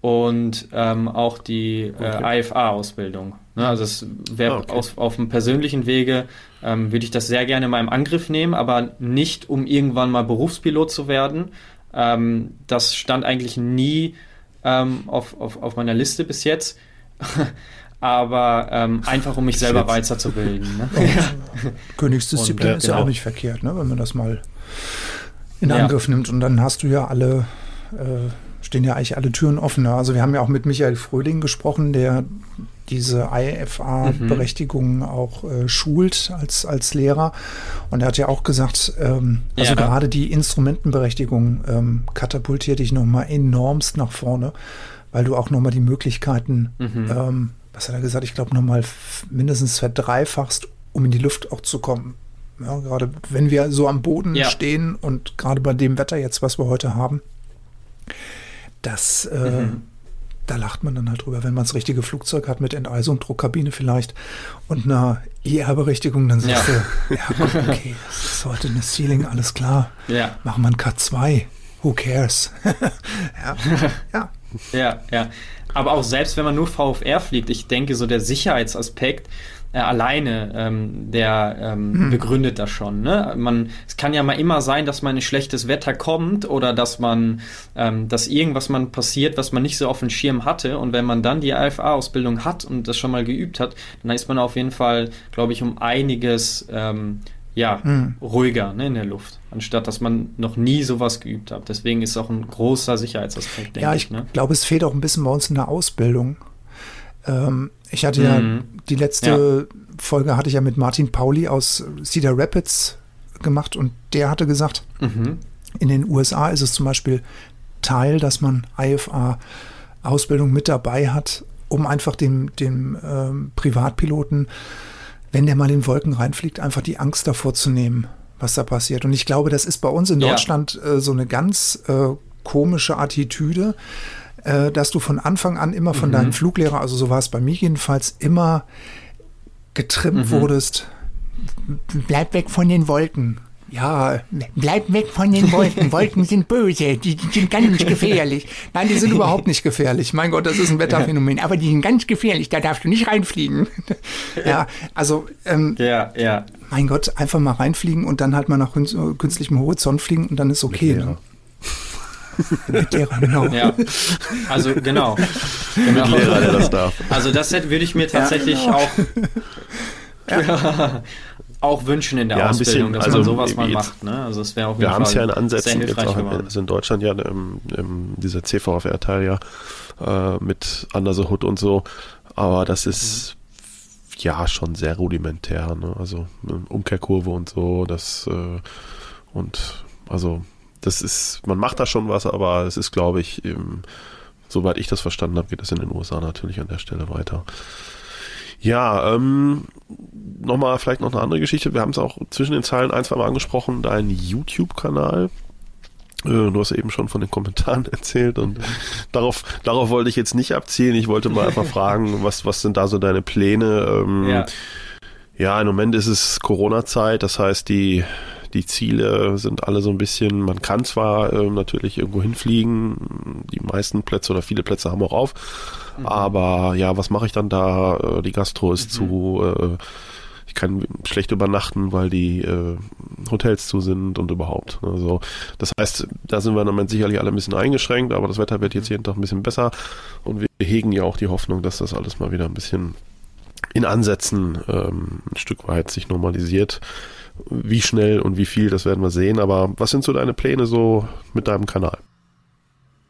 und ähm, auch die äh, okay. IFA-Ausbildung. Ne, also es wäre ah, okay. auf dem persönlichen Wege ähm, würde ich das sehr gerne mal im Angriff nehmen, aber nicht um irgendwann mal Berufspilot zu werden. Ähm, das stand eigentlich nie ähm, auf, auf, auf meiner Liste bis jetzt. aber ähm, einfach um mich selber weiterzubilden. Ne? Ja. Königsdisziplin ist ja genau. auch nicht verkehrt, ne? wenn man das mal in Angriff ja. nimmt. Und dann hast du ja alle, äh, stehen ja eigentlich alle Türen offen. Ne? Also wir haben ja auch mit Michael Fröhling gesprochen, der diese IFA-Berechtigung mhm. auch äh, schult als, als Lehrer. Und er hat ja auch gesagt, ähm, also ja. gerade die Instrumentenberechtigung ähm, katapultiert dich nochmal enormst nach vorne, weil du auch nochmal die Möglichkeiten, mhm. ähm, was hat er gesagt, ich glaube nochmal mindestens verdreifachst, um in die Luft auch zu kommen. Ja, gerade wenn wir so am Boden ja. stehen und gerade bei dem Wetter jetzt, was wir heute haben, das äh, mhm da lacht man dann halt drüber, wenn man das richtige Flugzeug hat mit Enteisung, Druckkabine vielleicht und einer IR-Berechtigung, dann sagst ja. du, ja, okay, das ist heute eine Ceiling, alles klar. Ja. Machen wir ein K2. Who cares? ja. ja. Ja, ja. Aber auch selbst wenn man nur VFR fliegt, ich denke, so der Sicherheitsaspekt, äh, alleine, ähm, der ähm, hm. begründet das schon. Ne? Man, es kann ja mal immer sein, dass man ein schlechtes Wetter kommt oder dass man, ähm, dass irgendwas man passiert, was man nicht so auf dem Schirm hatte. Und wenn man dann die AFA-Ausbildung hat und das schon mal geübt hat, dann ist man auf jeden Fall, glaube ich, um einiges ähm, ja, hm. ruhiger ne, in der Luft, anstatt dass man noch nie sowas geübt hat. Deswegen ist es auch ein großer Sicherheitsaspekt, denke ja, ich. Ich ne? glaube, es fehlt auch ein bisschen bei uns in der Ausbildung. Ähm, ich hatte mhm. ja die letzte ja. Folge hatte ich ja mit Martin Pauli aus Cedar Rapids gemacht und der hatte gesagt, mhm. in den USA ist es zum Beispiel Teil, dass man IFA-Ausbildung mit dabei hat, um einfach dem, dem ähm, Privatpiloten, wenn der mal in Wolken reinfliegt, einfach die Angst davor zu nehmen, was da passiert. Und ich glaube, das ist bei uns in Deutschland ja. äh, so eine ganz äh, komische Attitüde, äh, dass du von Anfang an immer von mhm. deinem Fluglehrer, also so war es bei mir jedenfalls, immer getrimmt mhm. wurdest, bleib weg von den Wolken. Ja, bleib weg von den Wolken. Wolken sind böse, die, die, sind ganz gefährlich. Nein, die sind überhaupt nicht gefährlich. Mein Gott, das ist ein Wetterphänomen. Aber die sind ganz gefährlich, da darfst du nicht reinfliegen. ja, also, ähm, ja, ja. mein Gott, einfach mal reinfliegen und dann halt mal nach künstlichem Horizont fliegen und dann ist okay. Ne? Mit Lehrer, genau. Ja, also genau. genau. Mit Lehrer, der das darf. Also das würde ich mir tatsächlich ja, genau. auch ja. Auch wünschen in der ja, Ausbildung, bisschen, dass also man sowas mal macht. Ne? Also es wäre jeden Wir haben es ja in Ansätzen jetzt auch in, also in Deutschland ja im, im, dieser CVFR-Teil ja äh, mit Under the Hood und so, aber das ist mhm. ja schon sehr rudimentär. Ne? Also Umkehrkurve und so, das äh, und also das ist, man macht da schon was, aber es ist, glaube ich, im, soweit ich das verstanden habe, geht es in den USA natürlich an der Stelle weiter. Ja, ähm, nochmal vielleicht noch eine andere Geschichte. Wir haben es auch zwischen den Zeilen ein, zwei Mal angesprochen, dein YouTube-Kanal. Äh, du hast eben schon von den Kommentaren erzählt und mhm. darauf, darauf wollte ich jetzt nicht abzielen. Ich wollte mal einfach fragen, was, was sind da so deine Pläne? Ähm, ja. ja, im Moment ist es Corona-Zeit, das heißt, die die Ziele sind alle so ein bisschen, man kann zwar äh, natürlich irgendwo hinfliegen, die meisten Plätze oder viele Plätze haben auch auf, mhm. aber ja, was mache ich dann da? Äh, die Gastro ist mhm. zu, äh, ich kann schlecht übernachten, weil die äh, Hotels zu sind und überhaupt. Also das heißt, da sind wir im Moment sicherlich alle ein bisschen eingeschränkt, aber das Wetter wird jetzt jeden Tag ein bisschen besser und wir hegen ja auch die Hoffnung, dass das alles mal wieder ein bisschen in Ansätzen ähm, ein Stück weit sich normalisiert. Wie schnell und wie viel, das werden wir sehen. Aber was sind so deine Pläne so mit deinem Kanal?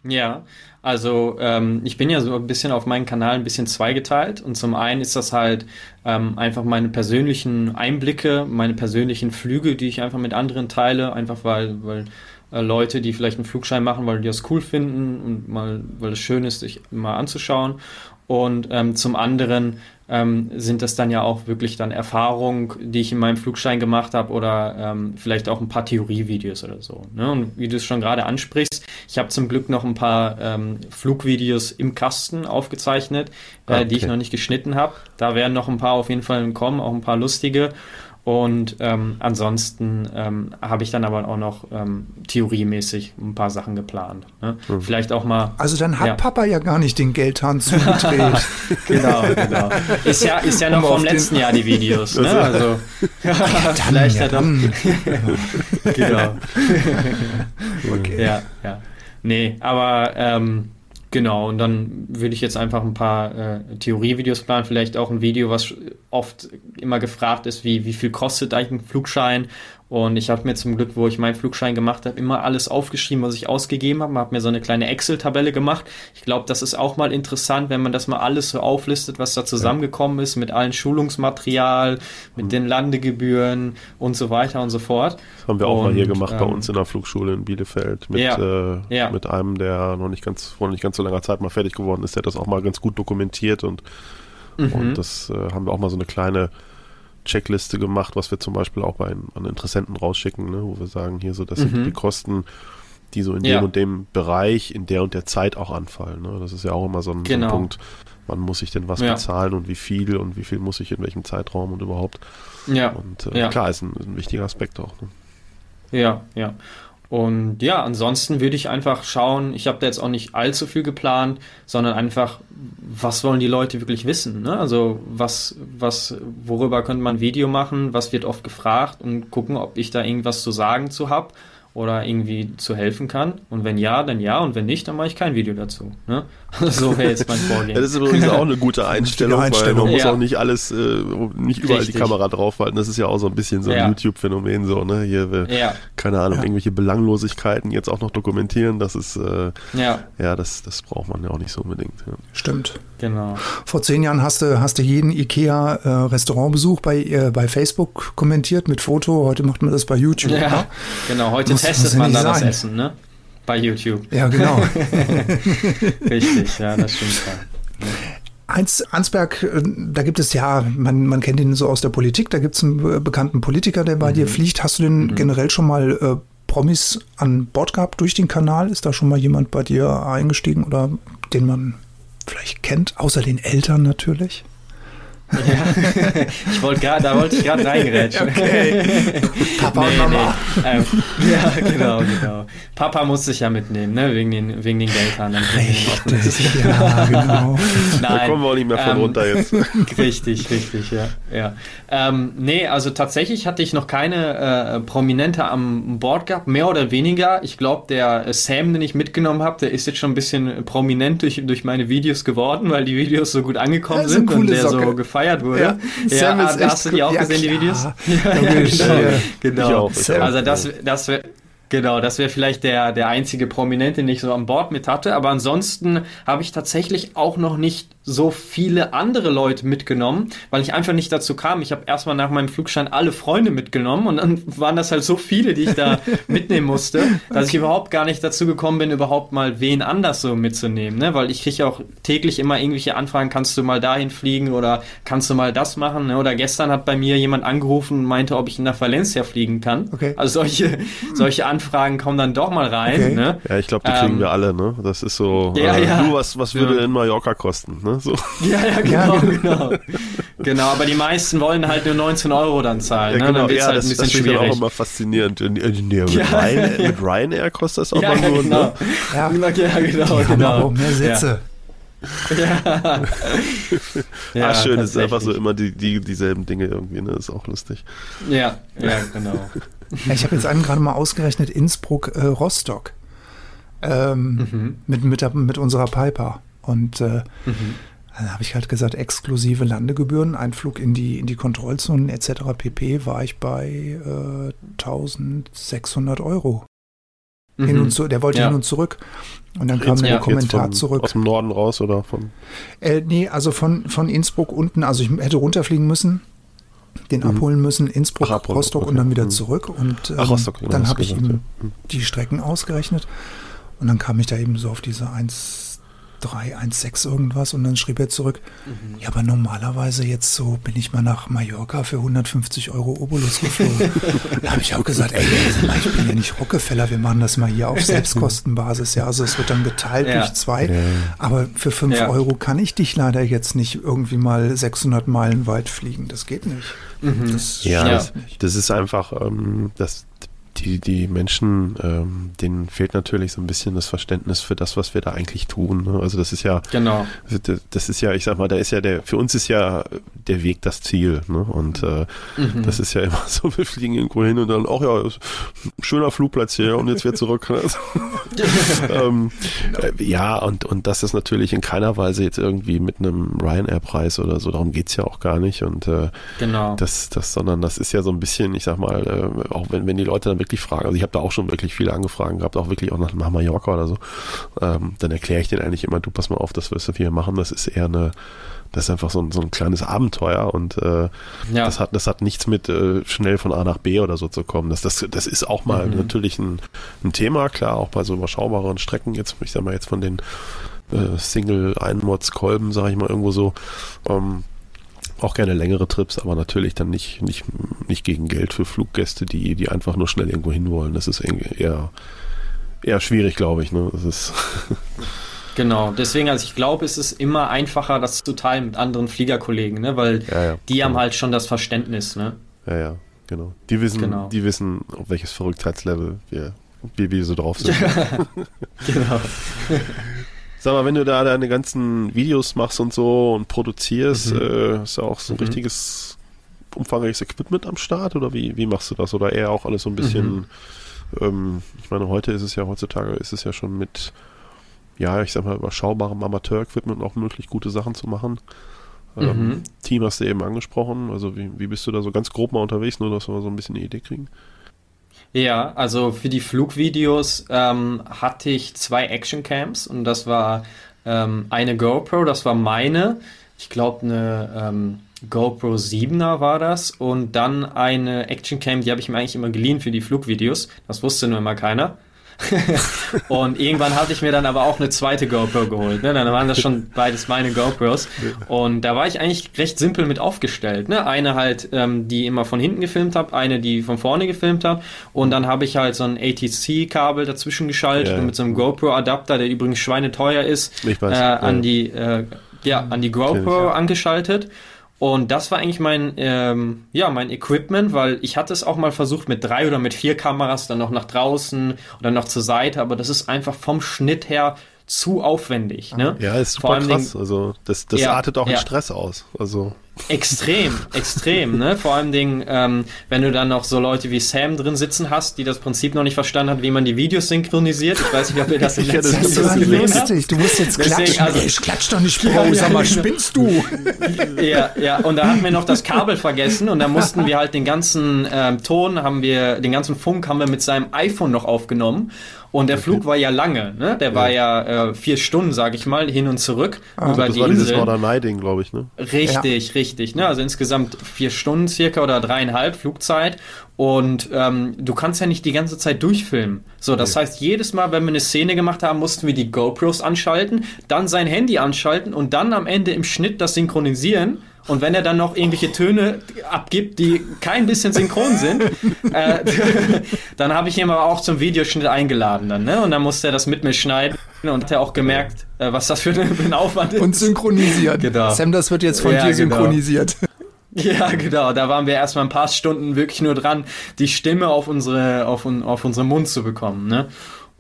Ja, also ähm, ich bin ja so ein bisschen auf meinen Kanal ein bisschen zweigeteilt. Und zum einen ist das halt ähm, einfach meine persönlichen Einblicke, meine persönlichen Flüge, die ich einfach mit anderen teile, einfach weil, weil äh, Leute, die vielleicht einen Flugschein machen, weil die das cool finden und mal, weil es schön ist, sich mal anzuschauen. Und ähm, zum anderen ähm, sind das dann ja auch wirklich dann Erfahrungen, die ich in meinem Flugschein gemacht habe oder ähm, vielleicht auch ein paar Theorievideos oder so. Ne? Und wie du es schon gerade ansprichst, ich habe zum Glück noch ein paar ähm, Flugvideos im Kasten aufgezeichnet, äh, okay. die ich noch nicht geschnitten habe. Da werden noch ein paar auf jeden Fall kommen, auch ein paar lustige. Und ähm, ansonsten ähm, habe ich dann aber auch noch ähm, theoriemäßig ein paar Sachen geplant. Ne? Mhm. Vielleicht auch mal. Also dann hat ja. Papa ja gar nicht den Geldhahn zugedreht. genau, genau. Ist ja, ist ja noch vom letzten Jahr die Videos. Ne? Also ja, vielleicht ja, doch. genau. okay. Ja, ja. Nee, aber ähm, Genau, und dann würde ich jetzt einfach ein paar äh, Theorievideos planen, vielleicht auch ein Video, was oft immer gefragt ist, wie, wie viel kostet eigentlich ein Flugschein und ich habe mir zum Glück, wo ich meinen Flugschein gemacht habe, immer alles aufgeschrieben, was ich ausgegeben habe. Habe mir so eine kleine Excel-Tabelle gemacht. Ich glaube, das ist auch mal interessant, wenn man das mal alles so auflistet, was da zusammengekommen ist, mit allen Schulungsmaterial, mit mhm. den Landegebühren und so weiter und so fort. Das haben wir auch und, mal hier gemacht ähm, bei uns in der Flugschule in Bielefeld mit, ja, äh, ja. mit einem, der noch nicht ganz vor nicht ganz so langer Zeit mal fertig geworden ist, der hat das auch mal ganz gut dokumentiert und, mhm. und das äh, haben wir auch mal so eine kleine Checkliste gemacht, was wir zum Beispiel auch bei an Interessenten rausschicken, ne, wo wir sagen, hier so, das mhm. sind die Kosten, die so in ja. dem und dem Bereich, in der und der Zeit auch anfallen. Ne? Das ist ja auch immer so ein, genau. so ein genau. Punkt, wann muss ich denn was ja. bezahlen und wie viel und wie viel muss ich in welchem Zeitraum und überhaupt. Ja. Und äh, ja. klar, ist ein, ist ein wichtiger Aspekt auch. Ne? Ja, ja. Und ja, ansonsten würde ich einfach schauen, ich habe da jetzt auch nicht allzu viel geplant, sondern einfach, was wollen die Leute wirklich wissen? Ne? Also was, was, worüber könnte man ein Video machen, was wird oft gefragt und gucken, ob ich da irgendwas zu sagen zu habe oder irgendwie zu helfen kann. Und wenn ja, dann ja. Und wenn nicht, dann mache ich kein Video dazu. Ne? so wäre jetzt mein Vorgehen. Das ist übrigens auch eine gute Einstellung, Einstellung. weil man muss ja. auch nicht alles, äh, nicht überall Richtig. die Kamera draufhalten. Das ist ja auch so ein bisschen so ein ja. YouTube-Phänomen, so, ne? Hier, wir, ja. keine Ahnung, irgendwelche Belanglosigkeiten jetzt auch noch dokumentieren, das ist, äh, ja, ja das, das braucht man ja auch nicht so unbedingt. Stimmt. Genau. Vor zehn Jahren hast du, hast du jeden IKEA-Restaurantbesuch äh, bei, äh, bei Facebook kommentiert mit Foto. Heute macht man das bei YouTube. Ja, ne? genau. Heute muss, testet muss man dann das Essen, ne? Bei YouTube. Ja, genau. Richtig, ja, das stimmt. Ja. Heinz Ansberg, äh, da gibt es ja, man, man kennt ihn so aus der Politik, da gibt es einen äh, bekannten Politiker, der bei mhm. dir fliegt. Hast du denn mhm. generell schon mal äh, Promis an Bord gehabt durch den Kanal? Ist da schon mal jemand bei dir eingestiegen oder den man vielleicht kennt, außer den Eltern natürlich? Ja, ich wollte gerade, da wollte ich gerade reingerätschen. Okay. Papa nee, und Mama. Nee. Ähm, ja, genau, genau. Papa muss sich ja mitnehmen, ne, wegen den, wegen den Geldhahn. Richtig, ja, genau. Nein, da kommen wir auch nicht mehr von ähm, runter jetzt. Richtig, richtig, ja. ja. Ähm, nee, also tatsächlich hatte ich noch keine äh, Prominente am Board gehabt, mehr oder weniger. Ich glaube, der Sam, den ich mitgenommen habe, der ist jetzt schon ein bisschen prominent durch, durch meine Videos geworden, weil die Videos so gut angekommen ja, sind und der Socke. so gefallen gefeiert wurde. Ja, Sam ja, ist hast du die auch gesehen, die Videos? Ja, genau. genau. Also das, das wäre Genau, das wäre vielleicht der, der einzige Prominente, den ich so an Bord mit hatte. Aber ansonsten habe ich tatsächlich auch noch nicht so viele andere Leute mitgenommen, weil ich einfach nicht dazu kam. Ich habe erstmal nach meinem Flugschein alle Freunde mitgenommen und dann waren das halt so viele, die ich da mitnehmen musste, dass okay. ich überhaupt gar nicht dazu gekommen bin, überhaupt mal wen anders so mitzunehmen. Ne? Weil ich kriege auch täglich immer irgendwelche Anfragen, kannst du mal dahin fliegen oder kannst du mal das machen? Ne? Oder gestern hat bei mir jemand angerufen und meinte, ob ich nach Valencia fliegen kann. Okay. Also solche, solche Anfragen kommen dann doch mal rein. Okay. Ne? Ja, ich glaube, die kriegen ähm, wir alle. Ne? Das ist so, ja, äh, ja. du, was, was würde ja. in Mallorca kosten? Ne? So. Ja, ja, genau, ja, genau. Genau, aber die meisten wollen halt nur 19 Euro dann zahlen. Ja, ne? genau, dann ja, halt das, ein bisschen das schwierig. auch immer faszinierend. Nee, mit, ja, Ryan, mit Ryanair kostet das auch ja, mal nur. Genau. Ne? Ja, ja, genau. Die genau. haben auch mehr Sitze. Ja. ja, Ach, schön, es ist einfach so immer die, die, dieselben Dinge irgendwie, ne? Das ist auch lustig. Ja, ja, genau. ich habe jetzt einen gerade mal ausgerechnet, Innsbruck, äh, Rostock. Ähm, mhm. mit, mit, mit unserer Piper. Und äh, mhm. dann habe ich halt gesagt, exklusive Landegebühren, Einflug in die, in die Kontrollzonen etc. pp. war ich bei äh, 1600 Euro. Mhm. Hin und zu, der wollte ja. hin und zurück. Und dann kam der Kommentar von, zurück. Aus dem Norden raus oder von? Äh, nee, also von, von Innsbruck unten. Also ich hätte runterfliegen müssen, den mhm. abholen müssen, Innsbruck, Ach, Rostock okay. und dann wieder mhm. zurück. Und ähm, Ach, Rostock, genau, dann habe ich ihm ja. die Strecken ausgerechnet. Und dann kam ich da eben so auf diese 1 316 irgendwas und dann schrieb er zurück, mhm. ja, aber normalerweise jetzt so bin ich mal nach Mallorca für 150 Euro Obolus geflogen. da habe ich auch gesagt, ey, ich bin ja nicht Rockefeller, wir machen das mal hier auf Selbstkostenbasis, ja, also es wird dann geteilt ja. durch zwei, ja. aber für 5 ja. Euro kann ich dich leider jetzt nicht irgendwie mal 600 Meilen weit fliegen, das geht nicht. Mhm. Das ja, das, das, ist einfach, ähm, das, die, die Menschen, ähm, denen fehlt natürlich so ein bisschen das Verständnis für das, was wir da eigentlich tun. Ne? Also das ist ja, genau. das ist ja, ich sag mal, da ist ja der, für uns ist ja der Weg das Ziel. Ne? Und äh, mhm. das ist ja immer so, wir fliegen irgendwo hin und dann, ach ja, schöner Flugplatz hier und jetzt wieder zurück. Ne? ähm, äh, ja, und, und das ist natürlich in keiner Weise jetzt irgendwie mit einem Ryanair-Preis oder so, darum geht's ja auch gar nicht. Und äh, genau. das, das, sondern das ist ja so ein bisschen, ich sag mal, äh, auch wenn, wenn die Leute dann wirklich wirklich fragen, also ich habe da auch schon wirklich viele Angefragen gehabt, auch wirklich auch nach, nach Mallorca oder so, ähm, dann erkläre ich denen eigentlich immer, du pass mal auf, das wirst du hier machen, das ist eher eine, das ist einfach so ein, so ein kleines Abenteuer und äh, ja. das hat das hat nichts mit äh, schnell von A nach B oder so zu kommen. Das, das, das ist auch mal mhm. natürlich ein, ein Thema, klar, auch bei so überschaubaren Strecken, jetzt, ich sag mal jetzt von den äh, Single-Einmods-Kolben, sage ich mal irgendwo so, ähm, auch gerne längere Trips, aber natürlich dann nicht, nicht, nicht gegen Geld für Fluggäste, die, die einfach nur schnell irgendwo hinwollen. Das ist eher, eher schwierig, glaube ich. Ne? Das ist Genau, deswegen, also ich glaube, es ist immer einfacher, das zu teilen mit anderen Fliegerkollegen, ne? weil ja, ja, die genau. haben halt schon das Verständnis. Ne? Ja, ja, genau. Die wissen, genau. die wissen, auf welches Verrücktheitslevel wir, wie wir so drauf sind. genau. Sag mal, wenn du da deine ganzen Videos machst und so und produzierst, mhm. äh, ist ja auch so ein mhm. richtiges umfangreiches Equipment am Start oder wie, wie machst du das? Oder eher auch alles so ein bisschen, mhm. ähm, ich meine, heute ist es ja, heutzutage ist es ja schon mit, ja, ich sag mal, überschaubarem Amateur-Equipment auch möglich, gute Sachen zu machen. Ähm, mhm. Team hast du eben angesprochen, also wie, wie bist du da so ganz grob mal unterwegs, nur dass wir so ein bisschen eine Idee kriegen? Ja, also für die Flugvideos ähm, hatte ich zwei Actioncams und das war ähm, eine GoPro, das war meine, ich glaube eine ähm, GoPro 7er war das und dann eine Actioncam, die habe ich mir eigentlich immer geliehen für die Flugvideos. Das wusste nur immer keiner. und irgendwann hatte ich mir dann aber auch eine zweite GoPro geholt. Ne? Dann waren das schon beides meine GoPros. Und da war ich eigentlich recht simpel mit aufgestellt. Ne? Eine halt, ähm, die immer von hinten gefilmt habe, eine, die von vorne gefilmt habe. Und dann habe ich halt so ein ATC-Kabel dazwischen geschaltet ja. mit so einem GoPro-Adapter, der übrigens schweineteuer ist, äh, an ja. die äh, ja, an die GoPro ja. angeschaltet. Und das war eigentlich mein, ähm, ja, mein Equipment, weil ich hatte es auch mal versucht mit drei oder mit vier Kameras, dann noch nach draußen oder noch zur Seite, aber das ist einfach vom Schnitt her zu aufwendig. Ne? Ja, ist super krass. also das, das ja, artet auch ja. in Stress aus. Also Extrem, extrem, ne? Vor allem Dingen, ähm, wenn du dann noch so Leute wie Sam drin sitzen hast, die das Prinzip noch nicht verstanden hat, wie man die Videos synchronisiert. Ich weiß nicht, ob ihr das in letzter Zeit das gesehen lustig. habt. Du musst jetzt Deswegen, klatschen. Also, ich klatsch doch nicht, Bro. Sag mal, spinnst du? Ja, ja. Und da hatten wir noch das Kabel vergessen und da mussten wir halt den ganzen ähm, Ton haben wir, den ganzen Funk haben wir mit seinem iPhone noch aufgenommen. Und der Flug war ja lange, ne? Der war ja äh, vier Stunden, sag ich mal, hin und zurück ah, über das die war Insel. dieses Norderney-Ding, glaube ich, ne? Richtig, ja. richtig. Ne? Also insgesamt vier Stunden circa oder dreieinhalb Flugzeit. Und ähm, du kannst ja nicht die ganze Zeit durchfilmen. So, das nee. heißt, jedes Mal, wenn wir eine Szene gemacht haben, mussten wir die GoPros anschalten, dann sein Handy anschalten und dann am Ende im Schnitt das synchronisieren und wenn er dann noch irgendwelche Töne abgibt, die kein bisschen synchron sind, äh, dann habe ich ihn aber auch zum Videoschnitt eingeladen dann, ne? Und dann musste er das mit mir schneiden und hat er auch gemerkt, äh, was das für ein Aufwand ist. Und synchronisiert. Genau. Sam, das wird jetzt von ja, dir genau. synchronisiert. Genau. Ja, genau. Da waren wir erstmal ein paar Stunden wirklich nur dran, die Stimme auf unsere, auf, auf unseren Mund zu bekommen, ne?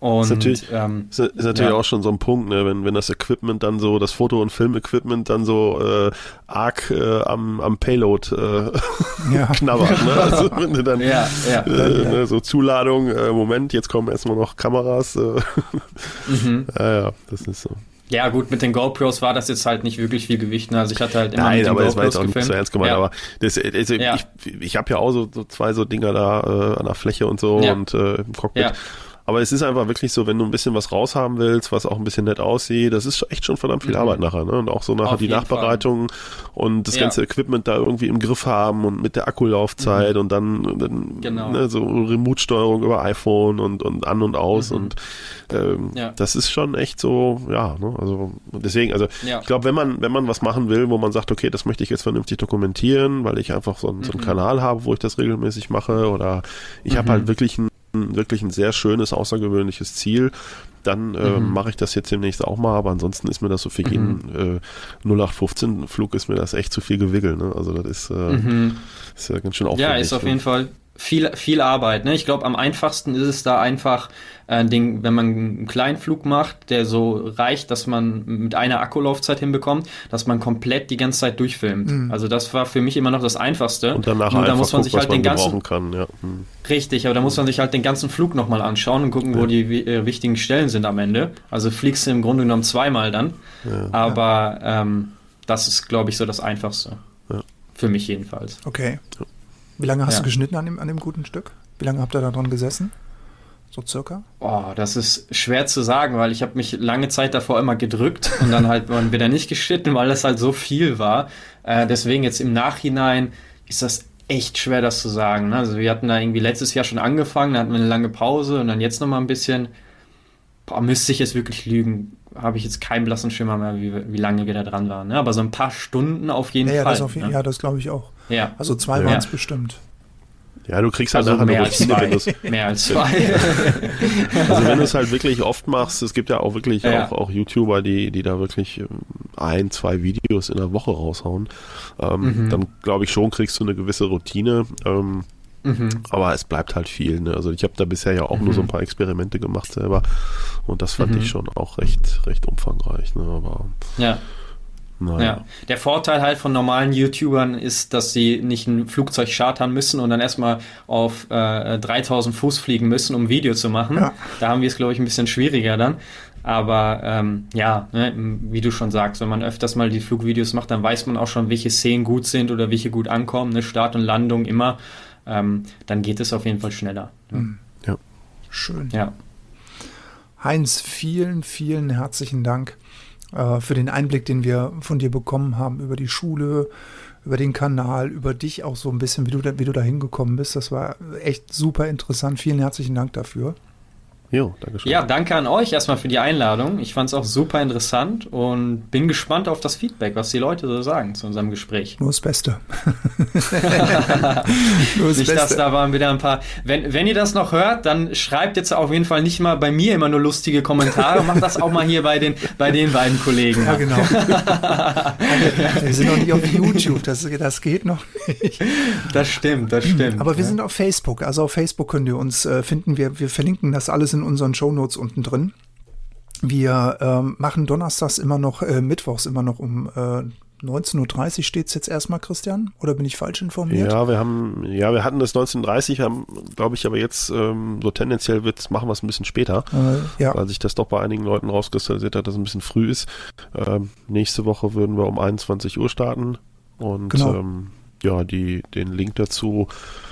Und, ist natürlich, ähm, ist, ist natürlich ja. auch schon so ein Punkt, ne? wenn, wenn das Equipment dann so, das Foto- und Film-Equipment dann so äh, arg äh, am, am Payload äh, ja. knabbert. Ne? Also wenn du dann ja, ja, äh, ne, so Zuladung, äh, Moment, jetzt kommen erstmal noch Kameras. Äh, mhm. Ja, ja, das ist so. Ja, gut, mit den GoPros war das jetzt halt nicht wirklich viel Gewicht. Ne? Also ich hatte halt immer Nein, aber GoPros das war jetzt auch gefilmt. nicht so ernst gemeint. Ja. Aber das, also ja. ich, ich habe ja auch so, so zwei so Dinger da äh, an der Fläche und so ja. und äh, im Cockpit. Aber es ist einfach wirklich so, wenn du ein bisschen was raushaben willst, was auch ein bisschen nett aussieht, das ist echt schon verdammt viel mhm. Arbeit nachher. Ne? Und auch so nachher Auf die Nachbereitung Fall. und das ja. ganze Equipment da irgendwie im Griff haben und mit der Akkulaufzeit mhm. und dann, dann genau. ne, so Remote-Steuerung über iPhone und, und an und aus. Mhm. Und ähm, ja. das ist schon echt so, ja, ne? also deswegen, also ja. ich glaube, wenn man, wenn man was machen will, wo man sagt, okay, das möchte ich jetzt vernünftig dokumentieren, weil ich einfach so, so einen mhm. Kanal habe, wo ich das regelmäßig mache oder ich habe mhm. halt wirklich ein wirklich ein sehr schönes, außergewöhnliches Ziel, dann äh, mhm. mache ich das jetzt demnächst auch mal, aber ansonsten ist mir das so für jeden äh, 0815 Flug ist mir das echt zu viel Gewickel. Ne? Also das ist, äh, mhm. ist ja ganz schön aufwendig. Ja, ist auf ne? jeden Fall viel, viel Arbeit. Ne? Ich glaube, am einfachsten ist es da einfach, äh, den, wenn man einen kleinen Flug macht, der so reicht, dass man mit einer Akkulaufzeit hinbekommt, dass man komplett die ganze Zeit durchfilmt. Mhm. Also das war für mich immer noch das Einfachste. Und danach da muss man guckt, sich halt den ganzen kann, ja. mhm. richtig, aber da muss man sich halt den ganzen Flug nochmal anschauen und gucken, ja. wo die äh, wichtigen Stellen sind am Ende. Also fliegst du im Grunde genommen zweimal dann. Ja. Aber ähm, das ist, glaube ich, so das Einfachste. Ja. Für mich jedenfalls. Okay. Wie lange hast ja. du geschnitten an dem, an dem guten Stück? Wie lange habt ihr da dran gesessen? So circa? Oh, das ist schwer zu sagen, weil ich habe mich lange Zeit davor immer gedrückt und dann halt wieder nicht geschnitten, weil das halt so viel war. Äh, deswegen jetzt im Nachhinein ist das echt schwer, das zu sagen. Ne? Also wir hatten da irgendwie letztes Jahr schon angefangen, da hatten wir eine lange Pause und dann jetzt nochmal ein bisschen. Boah, müsste ich jetzt wirklich lügen, habe ich jetzt keinen blassen Schimmer mehr, wie, wie lange wir da dran waren. Ne? Aber so ein paar Stunden auf jeden ja, Fall. Das auf, ne? Ja, das glaube ich auch. Ja. Also zwei ja. waren es bestimmt. Ja, du kriegst halt also nachher mehr als zwei. mehr als zwei. also wenn du es halt wirklich oft machst, es gibt ja auch wirklich ja. auch, auch YouTuber, die, die da wirklich ähm, ein, zwei Videos in der Woche raushauen, ähm, mhm. dann glaube ich schon, kriegst du eine gewisse Routine. Ähm, mhm. Aber es bleibt halt viel. Ne? Also ich habe da bisher ja auch mhm. nur so ein mhm. paar Experimente gemacht selber und das fand ich mhm. schon auch recht, recht umfangreich. Ne? Aber ja. Naja. Ja. Der Vorteil halt von normalen YouTubern ist, dass sie nicht ein Flugzeug chartern müssen und dann erstmal auf äh, 3000 Fuß fliegen müssen, um ein Video zu machen. Ja. Da haben wir es, glaube ich, ein bisschen schwieriger dann. Aber ähm, ja, ne, wie du schon sagst, wenn man öfters mal die Flugvideos macht, dann weiß man auch schon, welche Szenen gut sind oder welche gut ankommen. Ne? Start und Landung immer. Ähm, dann geht es auf jeden Fall schneller. Ne? Mhm. Ja. Schön. Ja. Heinz, vielen, vielen herzlichen Dank äh, für den Einblick, den wir von dir bekommen haben über die Schule, über den Kanal, über dich auch so ein bisschen, wie du wie du da hingekommen bist. Das war echt super interessant. Vielen herzlichen Dank dafür. Jo, danke schön. Ja, danke an euch erstmal für die Einladung. Ich fand es auch super interessant und bin gespannt auf das Feedback, was die Leute so sagen zu unserem Gespräch. Nur das Beste. Nur das nicht, Beste. dass da waren wieder ein paar. Wenn, wenn ihr das noch hört, dann schreibt jetzt auf jeden Fall nicht mal bei mir immer nur lustige Kommentare. Macht das auch mal hier bei den, bei den beiden Kollegen. Ja, genau. wir sind noch nicht auf YouTube, das, das geht noch nicht. Das stimmt, das stimmt. Aber wir ja. sind auf Facebook. Also auf Facebook könnt ihr uns äh, finden. Wir, wir verlinken das alles in in unseren Shownotes unten drin. Wir ähm, machen donnerstags immer noch, äh, mittwochs immer noch um äh, 19.30 Uhr steht es jetzt erstmal, Christian? Oder bin ich falsch informiert? Ja, wir haben, ja, wir hatten das 19.30 haben, glaube ich, aber jetzt ähm, so tendenziell wird, machen wir es ein bisschen später, äh, ja. weil sich das doch bei einigen Leuten rauskristallisiert hat, dass es ein bisschen früh ist. Ähm, nächste Woche würden wir um 21 Uhr starten und genau. ähm, ja, die, den Link dazu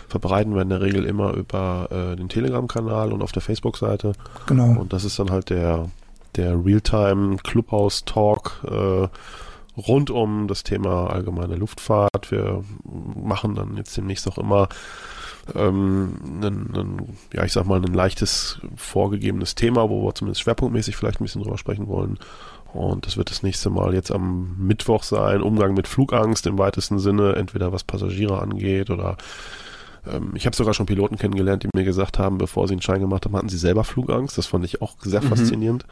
verbreiten wir in der Regel immer über äh, den Telegram-Kanal und auf der Facebook-Seite. Genau. Und das ist dann halt der, der Realtime Clubhouse Talk äh, rund um das Thema allgemeine Luftfahrt. Wir machen dann jetzt demnächst auch immer ähm, ein, ein, ja, ich sag mal, ein leichtes vorgegebenes Thema, wo wir zumindest schwerpunktmäßig vielleicht ein bisschen drüber sprechen wollen. Und das wird das nächste Mal jetzt am Mittwoch sein. Umgang mit Flugangst im weitesten Sinne, entweder was Passagiere angeht oder ähm, ich habe sogar schon Piloten kennengelernt, die mir gesagt haben, bevor sie einen Schein gemacht haben, hatten sie selber Flugangst. Das fand ich auch sehr mhm. faszinierend.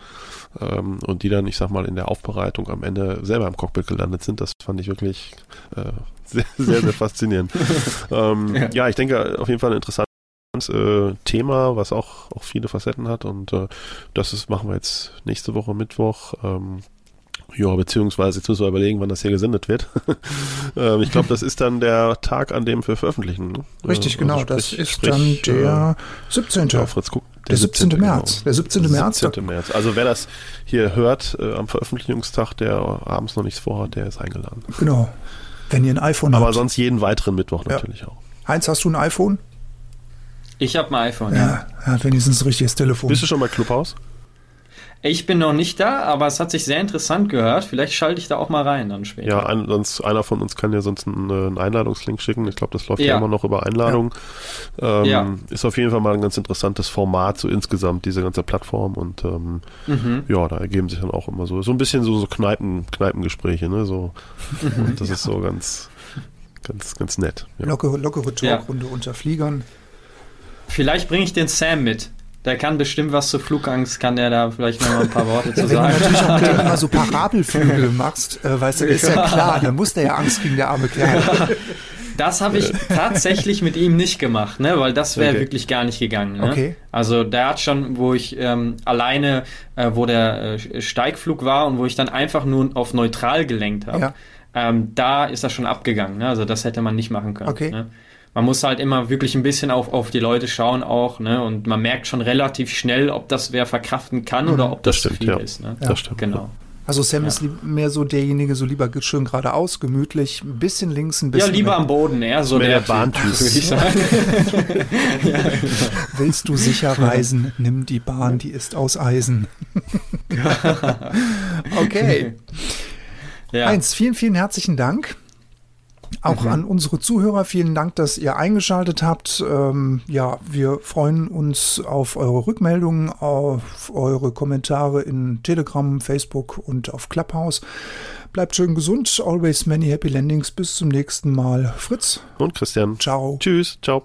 Ähm, und die dann, ich sag mal, in der Aufbereitung am Ende selber im Cockpit gelandet sind, das fand ich wirklich äh, sehr, sehr, sehr faszinierend. ähm, ja. ja. ich denke, auf jeden Fall ein interessantes äh, Thema, was auch, auch viele Facetten hat. Und äh, das ist, machen wir jetzt nächste Woche Mittwoch. Ähm, ja, beziehungsweise jetzt müssen wir überlegen, wann das hier gesendet wird. ähm, ich glaube, das ist dann der Tag, an dem wir veröffentlichen. Ne? Richtig, äh, genau. Also sprich, das ist sprich, dann der 17. Ja, Fritz, guck, der, der 17. 17. März. Genau. Der 17. März. 17. März. Also wer das hier hört äh, am Veröffentlichungstag, der abends noch nichts vorhat, der ist eingeladen. Genau. Wenn ihr ein iPhone Aber habt. Aber sonst jeden weiteren Mittwoch ja. natürlich auch. Heinz, hast du ein iPhone? Ich habe ein iPhone, ja. ja. Er hat wenigstens ein richtiges Telefon. Bist du schon bei Clubhouse? Ich bin noch nicht da, aber es hat sich sehr interessant gehört. Vielleicht schalte ich da auch mal rein dann später. Ja, ein, sonst, einer von uns kann ja sonst einen, einen Einladungslink schicken. Ich glaube, das läuft ja. ja. immer noch über Einladung. Ja. Ähm, ja. Ist auf jeden Fall mal ein ganz interessantes Format, so insgesamt, diese ganze Plattform. Und ähm, mhm. ja, da ergeben sich dann auch immer so, so ein bisschen so, so Kneipen, Kneipengespräche, ne? So, und das ist so ganz, ganz, ganz nett. Lockere, lockere Talkrunde unter Fliegern. Vielleicht bringe ich den Sam mit. Der kann bestimmt was zur Flugangst, kann der da vielleicht noch mal ein paar Worte zu sagen. Wenn du natürlich auch mit dem immer so Parabelflügel machst, äh, weißt du, ist ja klar, dann muss der ja Angst kriegen, der arme Kerl. Das habe ich tatsächlich mit ihm nicht gemacht, ne? weil das wäre okay. wirklich gar nicht gegangen. Ne? Okay. Also der hat schon, wo ich ähm, alleine, äh, wo der äh, Steigflug war und wo ich dann einfach nur auf neutral gelenkt habe, ja. ähm, da ist das schon abgegangen. Ne? Also das hätte man nicht machen können. Okay. Ne? Man muss halt immer wirklich ein bisschen auf, auf die Leute schauen auch, ne? Und man merkt schon relativ schnell, ob das wer verkraften kann oder mhm. ob das, das stimmt, viel ja. ist. Ne? Ja. Das stimmt. Genau. Also Sam ja. ist mehr so derjenige, so lieber schön geradeaus, gemütlich, ein bisschen links, ein bisschen. Ja, lieber am Boden, eher so der, der Bahntyp, würde ich sagen. ja. Willst du sicher reisen, nimm die Bahn, die ist aus Eisen. okay. Ja. Eins, vielen, vielen herzlichen Dank. Auch mhm. an unsere Zuhörer vielen Dank, dass ihr eingeschaltet habt. Ähm, ja, wir freuen uns auf eure Rückmeldungen, auf eure Kommentare in Telegram, Facebook und auf Clubhouse. Bleibt schön gesund. Always many happy landings. Bis zum nächsten Mal. Fritz. Und Christian. Ciao. Tschüss. Ciao.